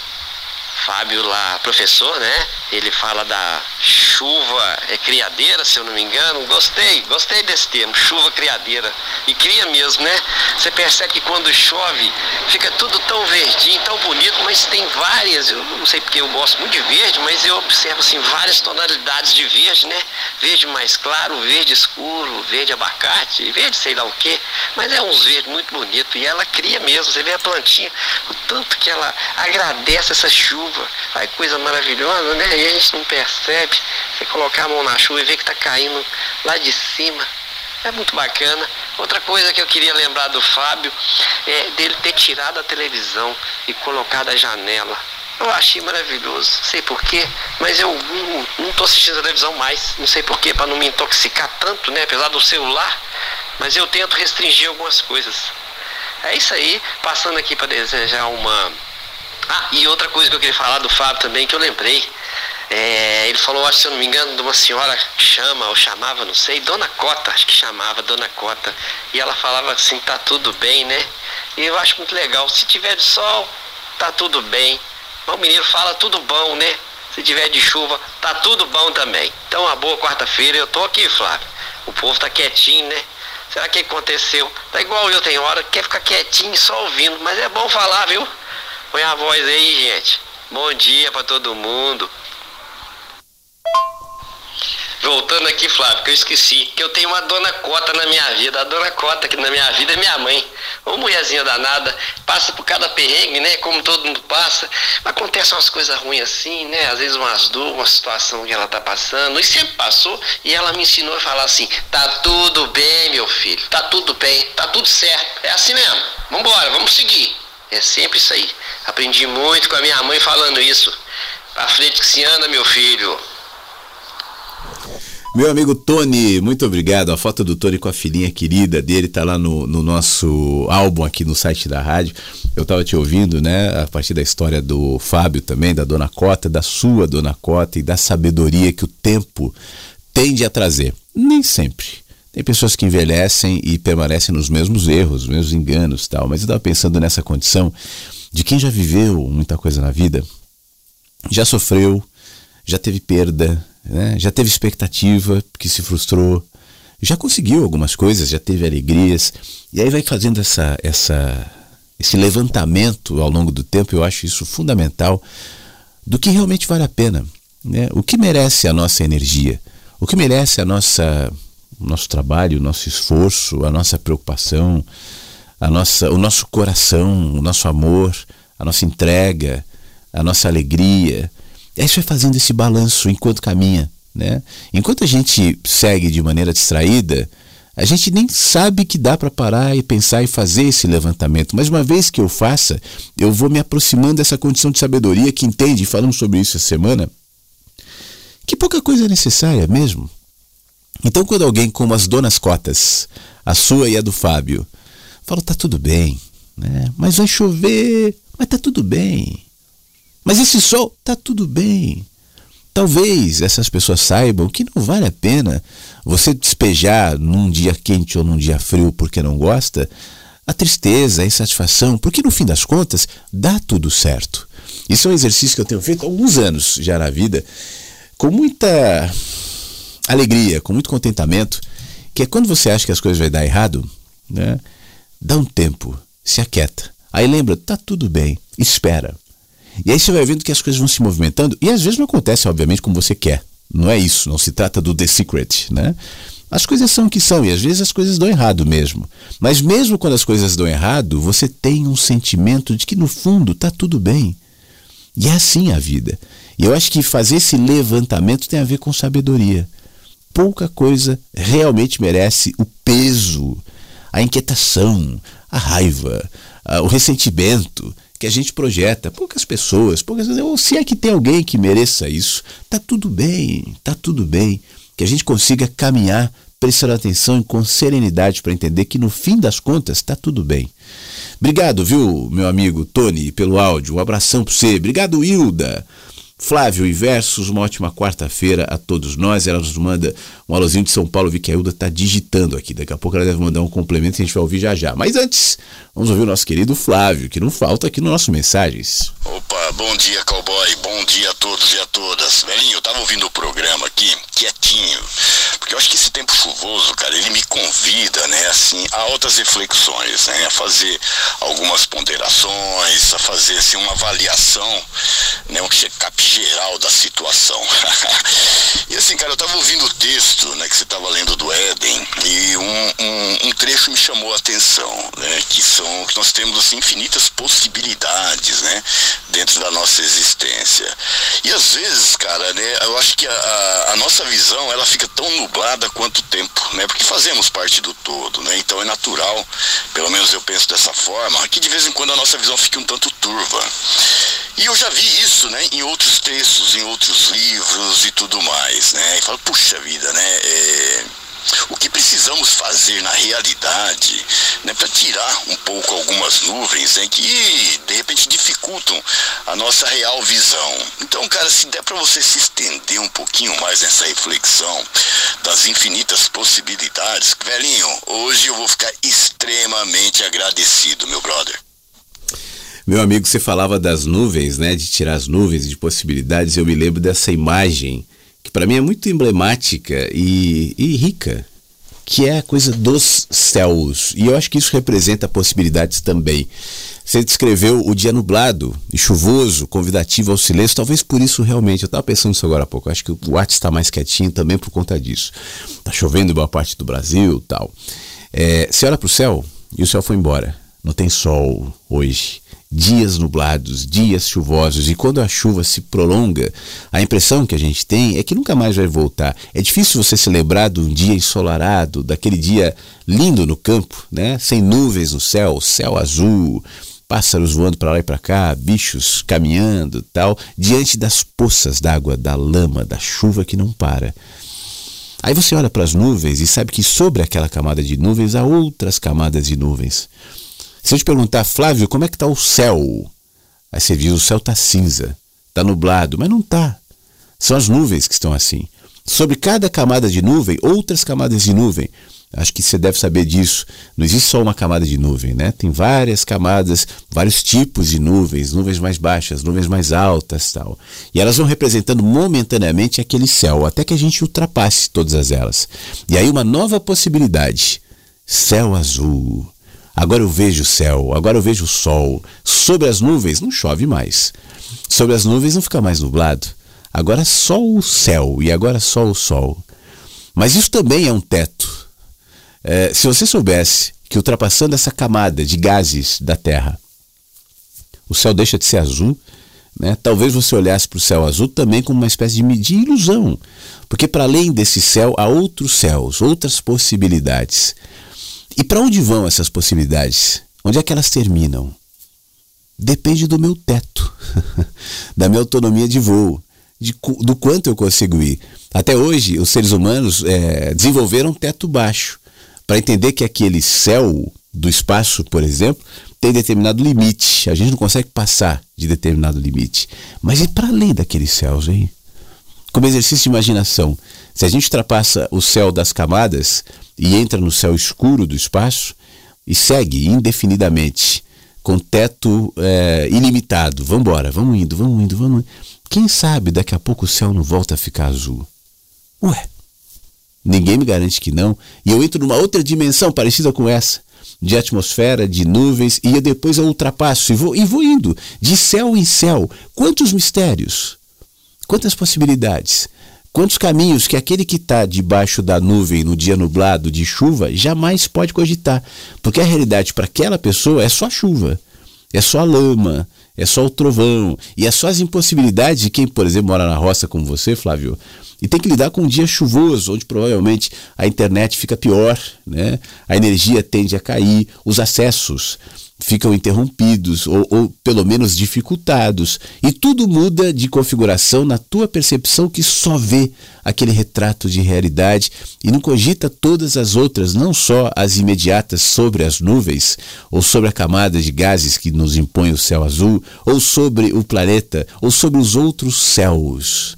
Fábio lá, professor, né? Ele fala da chuva é criadeira, se eu não me engano. Gostei, gostei desse termo, chuva criadeira. E cria mesmo, né? Você percebe que quando chove, fica tudo tão verdinho, tão bonito, mas tem várias, eu não sei porque eu gosto muito de verde, mas eu observo assim várias tonalidades de verde, né? Verde mais claro, verde escuro, verde abacate, verde sei lá o que, mas é uns verdes muito bonito e ela cria mesmo. Você vê a plantinha, o tanto que ela agradece essa chuva, ai coisa maravilhosa, né? Gente não percebe. Você colocar a mão na chuva e ver que está caindo lá de cima. É muito bacana. Outra coisa que eu queria lembrar do Fábio é dele ter tirado a televisão e colocado a janela. Eu achei maravilhoso, não sei porquê, mas eu não estou assistindo a televisão mais, não sei porquê, para não me intoxicar tanto, né? Apesar do celular, mas eu tento restringir algumas coisas. É isso aí, passando aqui para desejar uma. Ah, e outra coisa que eu queria falar do Fábio também, que eu lembrei. É, ele falou, acho, se eu não me engano, de uma senhora chama, ou chamava, não sei, Dona Cota, acho que chamava Dona Cota. E ela falava assim, tá tudo bem, né? E eu acho muito legal. Se tiver de sol, tá tudo bem. O menino fala tudo bom, né? Se tiver de chuva, tá tudo bom também. Então, uma boa quarta-feira. Eu tô aqui, Flávio. O povo tá quietinho, né? Será que aconteceu? Tá igual eu, tem hora que quer ficar quietinho só ouvindo. Mas é bom falar, viu? Põe a voz aí, gente. Bom dia para todo mundo. Voltando aqui, Flávio, que eu esqueci, que eu tenho uma dona Cota na minha vida. A dona Cota aqui na minha vida é minha mãe. Uma mulherzinha danada, passa por cada perrengue, né? Como todo mundo passa. Acontecem umas coisas ruins assim, né? Às vezes umas dores, uma situação que ela tá passando. E sempre passou. E ela me ensinou a falar assim: tá tudo bem, meu filho. Tá tudo bem, tá tudo certo. É assim mesmo. Vambora, vamos seguir. É sempre isso aí. Aprendi muito com a minha mãe falando isso. Pra frente que se anda, meu filho. Meu amigo Tony, muito obrigado. A foto do Tony com a filhinha querida dele tá lá no, no nosso álbum aqui no site da rádio. Eu tava te ouvindo, né? A partir da história do Fábio também, da Dona Cota, da sua Dona Cota e da sabedoria que o tempo tende a trazer. Nem sempre. Tem pessoas que envelhecem e permanecem nos mesmos erros, nos mesmos enganos tal. Mas eu estava pensando nessa condição de quem já viveu muita coisa na vida, já sofreu, já teve perda, né? já teve expectativa que se frustrou, já conseguiu algumas coisas, já teve alegrias, e aí vai fazendo essa, essa, esse levantamento ao longo do tempo, eu acho isso fundamental, do que realmente vale a pena, né? o que merece a nossa energia, o que merece a nossa, nosso trabalho, o nosso esforço, a nossa preocupação, a nossa, o nosso coração, o nosso amor, a nossa entrega, a nossa alegria. É isso vai fazendo esse balanço enquanto caminha. Né? Enquanto a gente segue de maneira distraída, a gente nem sabe que dá para parar e pensar e fazer esse levantamento. Mas uma vez que eu faça, eu vou me aproximando dessa condição de sabedoria que entende, falamos sobre isso essa semana, que pouca coisa é necessária mesmo. Então, quando alguém como as donas cotas, a sua e a do Fábio, fala, tá tudo bem, né? mas vai chover, mas tá tudo bem. Mas esse sol, tá tudo bem. Talvez essas pessoas saibam que não vale a pena você despejar num dia quente ou num dia frio porque não gosta a tristeza, a insatisfação, porque no fim das contas dá tudo certo. Isso é um exercício que eu tenho feito há alguns anos já na vida, com muita alegria, com muito contentamento, que é quando você acha que as coisas vão dar errado, né? Dá um tempo, se aquieta. Aí lembra, tá tudo bem, espera. E aí você vai vendo que as coisas vão se movimentando, e às vezes não acontece, obviamente, como você quer. Não é isso, não se trata do The Secret, né? As coisas são o que são, e às vezes as coisas dão errado mesmo. Mas mesmo quando as coisas dão errado, você tem um sentimento de que no fundo tá tudo bem. E é assim a vida. E eu acho que fazer esse levantamento tem a ver com sabedoria. Pouca coisa realmente merece o peso, a inquietação, a raiva, o ressentimento que a gente projeta. Poucas pessoas, poucas ou se é que tem alguém que mereça isso, tá tudo bem, tá tudo bem. Que a gente consiga caminhar prestando atenção e com serenidade para entender que no fim das contas está tudo bem. Obrigado, viu, meu amigo Tony, pelo áudio. Um abração para você. Obrigado, Hilda. Flávio e Versos, uma ótima quarta-feira a todos nós. Ela nos manda um alôzinho de São Paulo. Vi que a Hilda está digitando aqui. Daqui a pouco ela deve mandar um complemento que a gente vai ouvir já já. Mas antes, vamos ouvir o nosso querido Flávio, que não falta aqui no nosso Mensagens. Opa, bom dia, cowboy. Bom dia a todos e a todas. Velhinho, eu tava ouvindo o programa aqui, quietinho. Porque eu acho que esse tempo chuvoso, cara, ele me convida, né, assim, a outras reflexões, né? A fazer algumas ponderações, a fazer, assim, uma avaliação, né? Um check-up geral da situação. e assim, cara, eu tava ouvindo o texto, né, que você tava lendo do Éden, e um, um, um trecho me chamou a atenção, né, que são, que nós temos, assim, infinitas possibilidades, né, dentro da nossa existência. E às vezes, cara, né, eu acho que a, a nossa visão, ela fica tão nublada quanto o tempo, né, porque fazemos parte do todo, né, então é natural, pelo menos eu penso dessa forma, que de vez em quando a nossa visão fique um tanto turva. E eu já vi isso, né, em outros textos, em outros livros e tudo mais, né? E falo, puxa vida, né? É, o que precisamos fazer na realidade, né, para tirar um pouco algumas nuvens né, que de repente dificultam a nossa real visão. Então, cara, se der para você se estender um pouquinho mais nessa reflexão das infinitas possibilidades, velhinho, hoje eu vou ficar extremamente agradecido, meu brother. Meu amigo, você falava das nuvens, né? De tirar as nuvens de possibilidades. Eu me lembro dessa imagem que para mim é muito emblemática e, e, rica, que é a coisa dos céus. E eu acho que isso representa possibilidades também. Você descreveu o dia nublado e chuvoso, convidativo ao silêncio, talvez por isso realmente. Eu estava pensando isso agora há pouco. Eu acho que o WhatsApp está mais quietinho também por conta disso. Está chovendo em boa parte do Brasil tal. É, você olha para o céu e o céu foi embora. Não tem sol hoje dias nublados, dias chuvosos, e quando a chuva se prolonga, a impressão que a gente tem é que nunca mais vai voltar. É difícil você se lembrar de um dia ensolarado, daquele dia lindo no campo, né? Sem nuvens no céu, céu azul, pássaros voando para lá e para cá, bichos caminhando, tal, diante das poças d'água, da lama, da chuva que não para. Aí você olha para as nuvens e sabe que sobre aquela camada de nuvens há outras camadas de nuvens. Se eu te perguntar, Flávio, como é que está o céu? Aí você diz, o céu está cinza, está nublado, mas não está. São as nuvens que estão assim. Sobre cada camada de nuvem, outras camadas de nuvem. Acho que você deve saber disso. Não existe só uma camada de nuvem, né? Tem várias camadas, vários tipos de nuvens, nuvens mais baixas, nuvens mais altas, tal. E elas vão representando momentaneamente aquele céu, até que a gente ultrapasse todas elas. E aí uma nova possibilidade: céu azul. Agora eu vejo o céu, agora eu vejo o sol. Sobre as nuvens não chove mais. Sobre as nuvens não fica mais nublado. Agora só o céu e agora só o sol. Mas isso também é um teto. É, se você soubesse que ultrapassando essa camada de gases da Terra, o céu deixa de ser azul, né? talvez você olhasse para o céu azul também como uma espécie de, de ilusão. Porque para além desse céu há outros céus, outras possibilidades. E para onde vão essas possibilidades? Onde é que elas terminam? Depende do meu teto, da minha autonomia de voo, de, do quanto eu consigo ir. Até hoje, os seres humanos é, desenvolveram um teto baixo para entender que aquele céu do espaço, por exemplo, tem determinado limite. A gente não consegue passar de determinado limite. Mas e para além daqueles céus aí? Como exercício de imaginação, se a gente ultrapassa o céu das camadas e entra no céu escuro do espaço e segue indefinidamente com teto é, ilimitado, vamos embora, vamos indo, vamos indo, vamos. Indo. Quem sabe daqui a pouco o céu não volta a ficar azul? Ué, ninguém me garante que não. E eu entro numa outra dimensão parecida com essa de atmosfera, de nuvens, e depois eu ultrapasso e vou, e vou indo de céu em céu. Quantos mistérios! Quantas possibilidades, quantos caminhos que aquele que está debaixo da nuvem no dia nublado de chuva jamais pode cogitar, porque a realidade para aquela pessoa é só chuva, é só lama, é só o trovão, e é só as impossibilidades de quem, por exemplo, mora na roça como você, Flávio, e tem que lidar com um dia chuvoso, onde provavelmente a internet fica pior, né? a energia tende a cair, os acessos ficam interrompidos ou, ou, pelo menos dificultados. E tudo muda de configuração na tua percepção que só vê aquele retrato de realidade e não cogita todas as outras, não só as imediatas sobre as nuvens, ou sobre a camada de gases que nos impõe o céu azul, ou sobre o planeta, ou sobre os outros céus.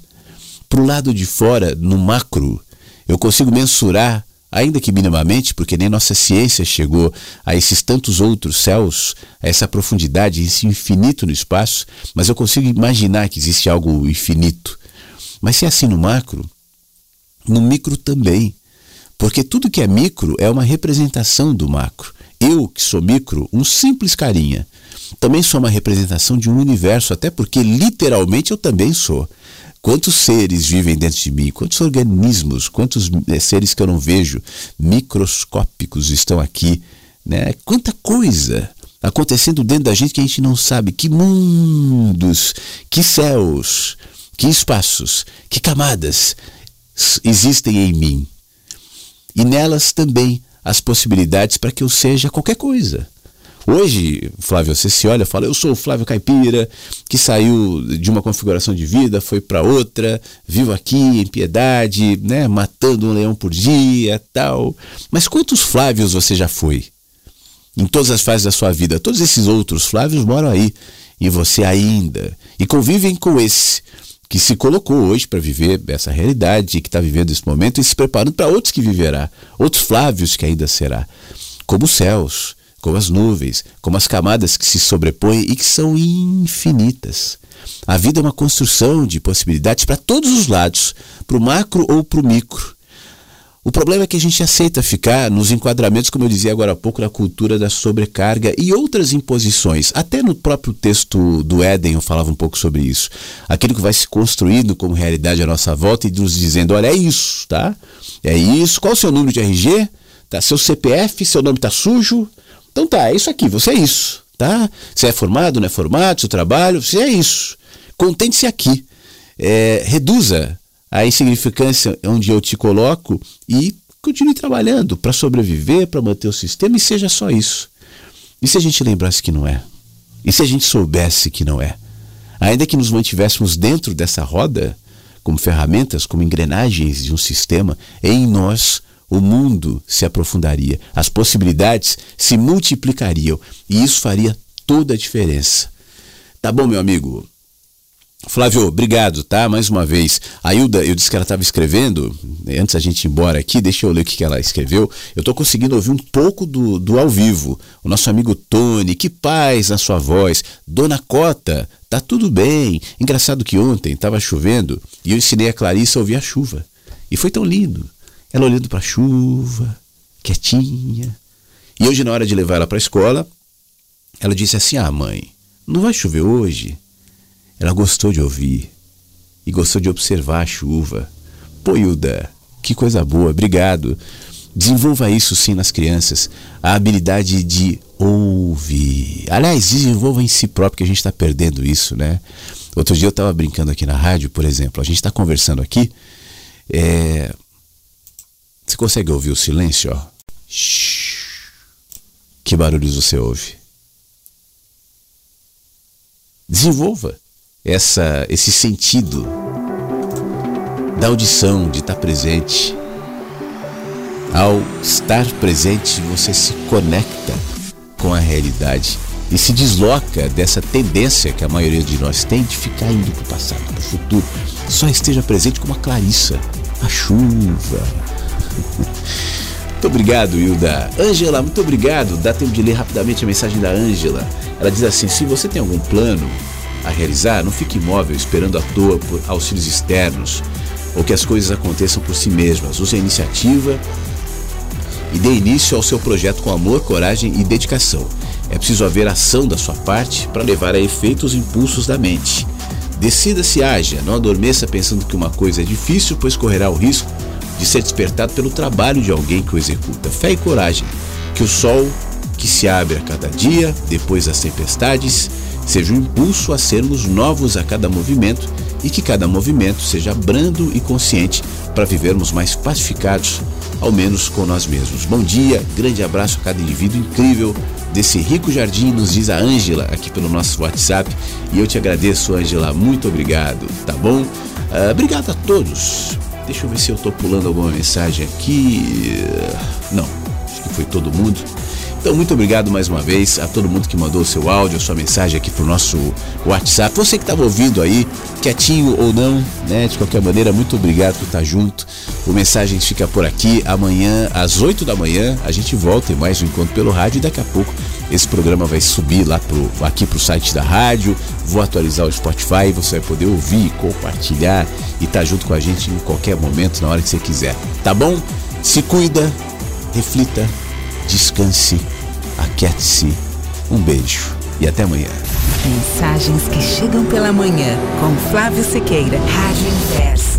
Para o lado de fora, no macro, eu consigo mensurar ainda que minimamente, porque nem nossa ciência chegou a esses tantos outros céus, a essa profundidade, esse infinito no espaço, mas eu consigo imaginar que existe algo infinito. Mas se é assim no macro, no micro também. Porque tudo que é micro é uma representação do macro. Eu, que sou micro, um simples carinha, também sou uma representação de um universo, até porque literalmente eu também sou. Quantos seres vivem dentro de mim? Quantos organismos, quantos é, seres que eu não vejo, microscópicos estão aqui? Né? Quanta coisa acontecendo dentro da gente que a gente não sabe. Que mundos, que céus, que espaços, que camadas existem em mim. E nelas também as possibilidades para que eu seja qualquer coisa. Hoje, Flávio, você se olha e fala: Eu sou o Flávio Caipira, que saiu de uma configuração de vida, foi para outra, vivo aqui em piedade, né, matando um leão por dia, tal. Mas quantos Flávios você já foi? Em todas as fases da sua vida. Todos esses outros Flávios moram aí, e você ainda. E convivem com esse que se colocou hoje para viver essa realidade, que está vivendo esse momento e se preparando para outros que viverá, outros Flávios que ainda será, como os céus, como as nuvens, como as camadas que se sobrepõem e que são infinitas. A vida é uma construção de possibilidades para todos os lados, para o macro ou para o micro. O problema é que a gente aceita ficar nos enquadramentos, como eu dizia agora há pouco, na cultura da sobrecarga e outras imposições. Até no próprio texto do Éden eu falava um pouco sobre isso. Aquilo que vai se construindo como realidade à nossa volta e nos dizendo: olha, é isso, tá? É isso. Qual o seu número de RG? Tá, seu CPF, seu nome está sujo, então tá, é isso aqui, você é isso, tá? Você é formado, não é formado, seu trabalho, você é isso. Contente-se aqui. É, reduza a insignificância onde eu te coloco e continue trabalhando para sobreviver, para manter o sistema e seja só isso. E se a gente lembrasse que não é? E se a gente soubesse que não é? Ainda que nos mantivéssemos dentro dessa roda, como ferramentas, como engrenagens de um sistema, em nós o mundo se aprofundaria, as possibilidades se multiplicariam e isso faria toda a diferença. Tá bom, meu amigo? Flávio, obrigado, tá? Mais uma vez. A Hilda, eu disse que ela estava escrevendo, antes a gente ir embora aqui, deixa eu ler o que ela escreveu. Eu estou conseguindo ouvir um pouco do, do ao vivo. O nosso amigo Tony, que paz na sua voz. Dona Cota, tá tudo bem. Engraçado que ontem estava chovendo e eu ensinei a Clarissa a ouvir a chuva. E foi tão lindo. Ela olhando para a chuva, quietinha. E hoje, na hora de levar ela para a escola, ela disse assim: Ah, mãe, não vai chover hoje? Ela gostou de ouvir e gostou de observar a chuva. Pô, Hilda, que coisa boa, obrigado. Desenvolva isso sim nas crianças, a habilidade de ouvir. Aliás, desenvolva em si próprio, que a gente está perdendo isso, né? Outro dia eu estava brincando aqui na rádio, por exemplo, a gente está conversando aqui. É... Você consegue ouvir o silêncio? Que barulhos você ouve? Desenvolva essa, esse sentido da audição, de estar presente. Ao estar presente, você se conecta com a realidade e se desloca dessa tendência que a maioria de nós tem de ficar indo para o passado, para o futuro. Só esteja presente como a Clarissa, a chuva. Muito obrigado, Hilda. Ângela, muito obrigado. Dá tempo de ler rapidamente a mensagem da Ângela. Ela diz assim: se você tem algum plano a realizar, não fique imóvel esperando à toa por auxílios externos ou que as coisas aconteçam por si mesmas. Use a iniciativa e dê início ao seu projeto com amor, coragem e dedicação. É preciso haver ação da sua parte para levar a efeito os impulsos da mente. Decida-se haja, não adormeça pensando que uma coisa é difícil, pois correrá o risco de ser despertado pelo trabalho de alguém que o executa. Fé e coragem, que o sol que se abre a cada dia, depois das tempestades, seja um impulso a sermos novos a cada movimento e que cada movimento seja brando e consciente para vivermos mais pacificados, ao menos com nós mesmos. Bom dia, grande abraço a cada indivíduo incrível desse rico jardim, nos diz a Ângela aqui pelo nosso WhatsApp. E eu te agradeço, Ângela, muito obrigado, tá bom? Uh, obrigado a todos. Deixa eu ver se eu estou pulando alguma mensagem aqui. Não, acho que foi todo mundo. Então, muito obrigado mais uma vez a todo mundo que mandou o seu áudio, a sua mensagem aqui pro nosso WhatsApp. Você que estava ouvindo aí, quietinho ou não, né? De qualquer maneira, muito obrigado por estar junto. O Mensagens fica por aqui. Amanhã, às 8 da manhã, a gente volta em mais um encontro pelo rádio e daqui a pouco esse programa vai subir lá pro, aqui pro site da rádio. Vou atualizar o Spotify, você vai poder ouvir, compartilhar e estar tá junto com a gente em qualquer momento, na hora que você quiser. Tá bom? Se cuida, reflita, descanse Aquiete-se. Um beijo e até amanhã. Mensagens que chegam pela manhã com Flávio Sequeira, Rádio Inverso.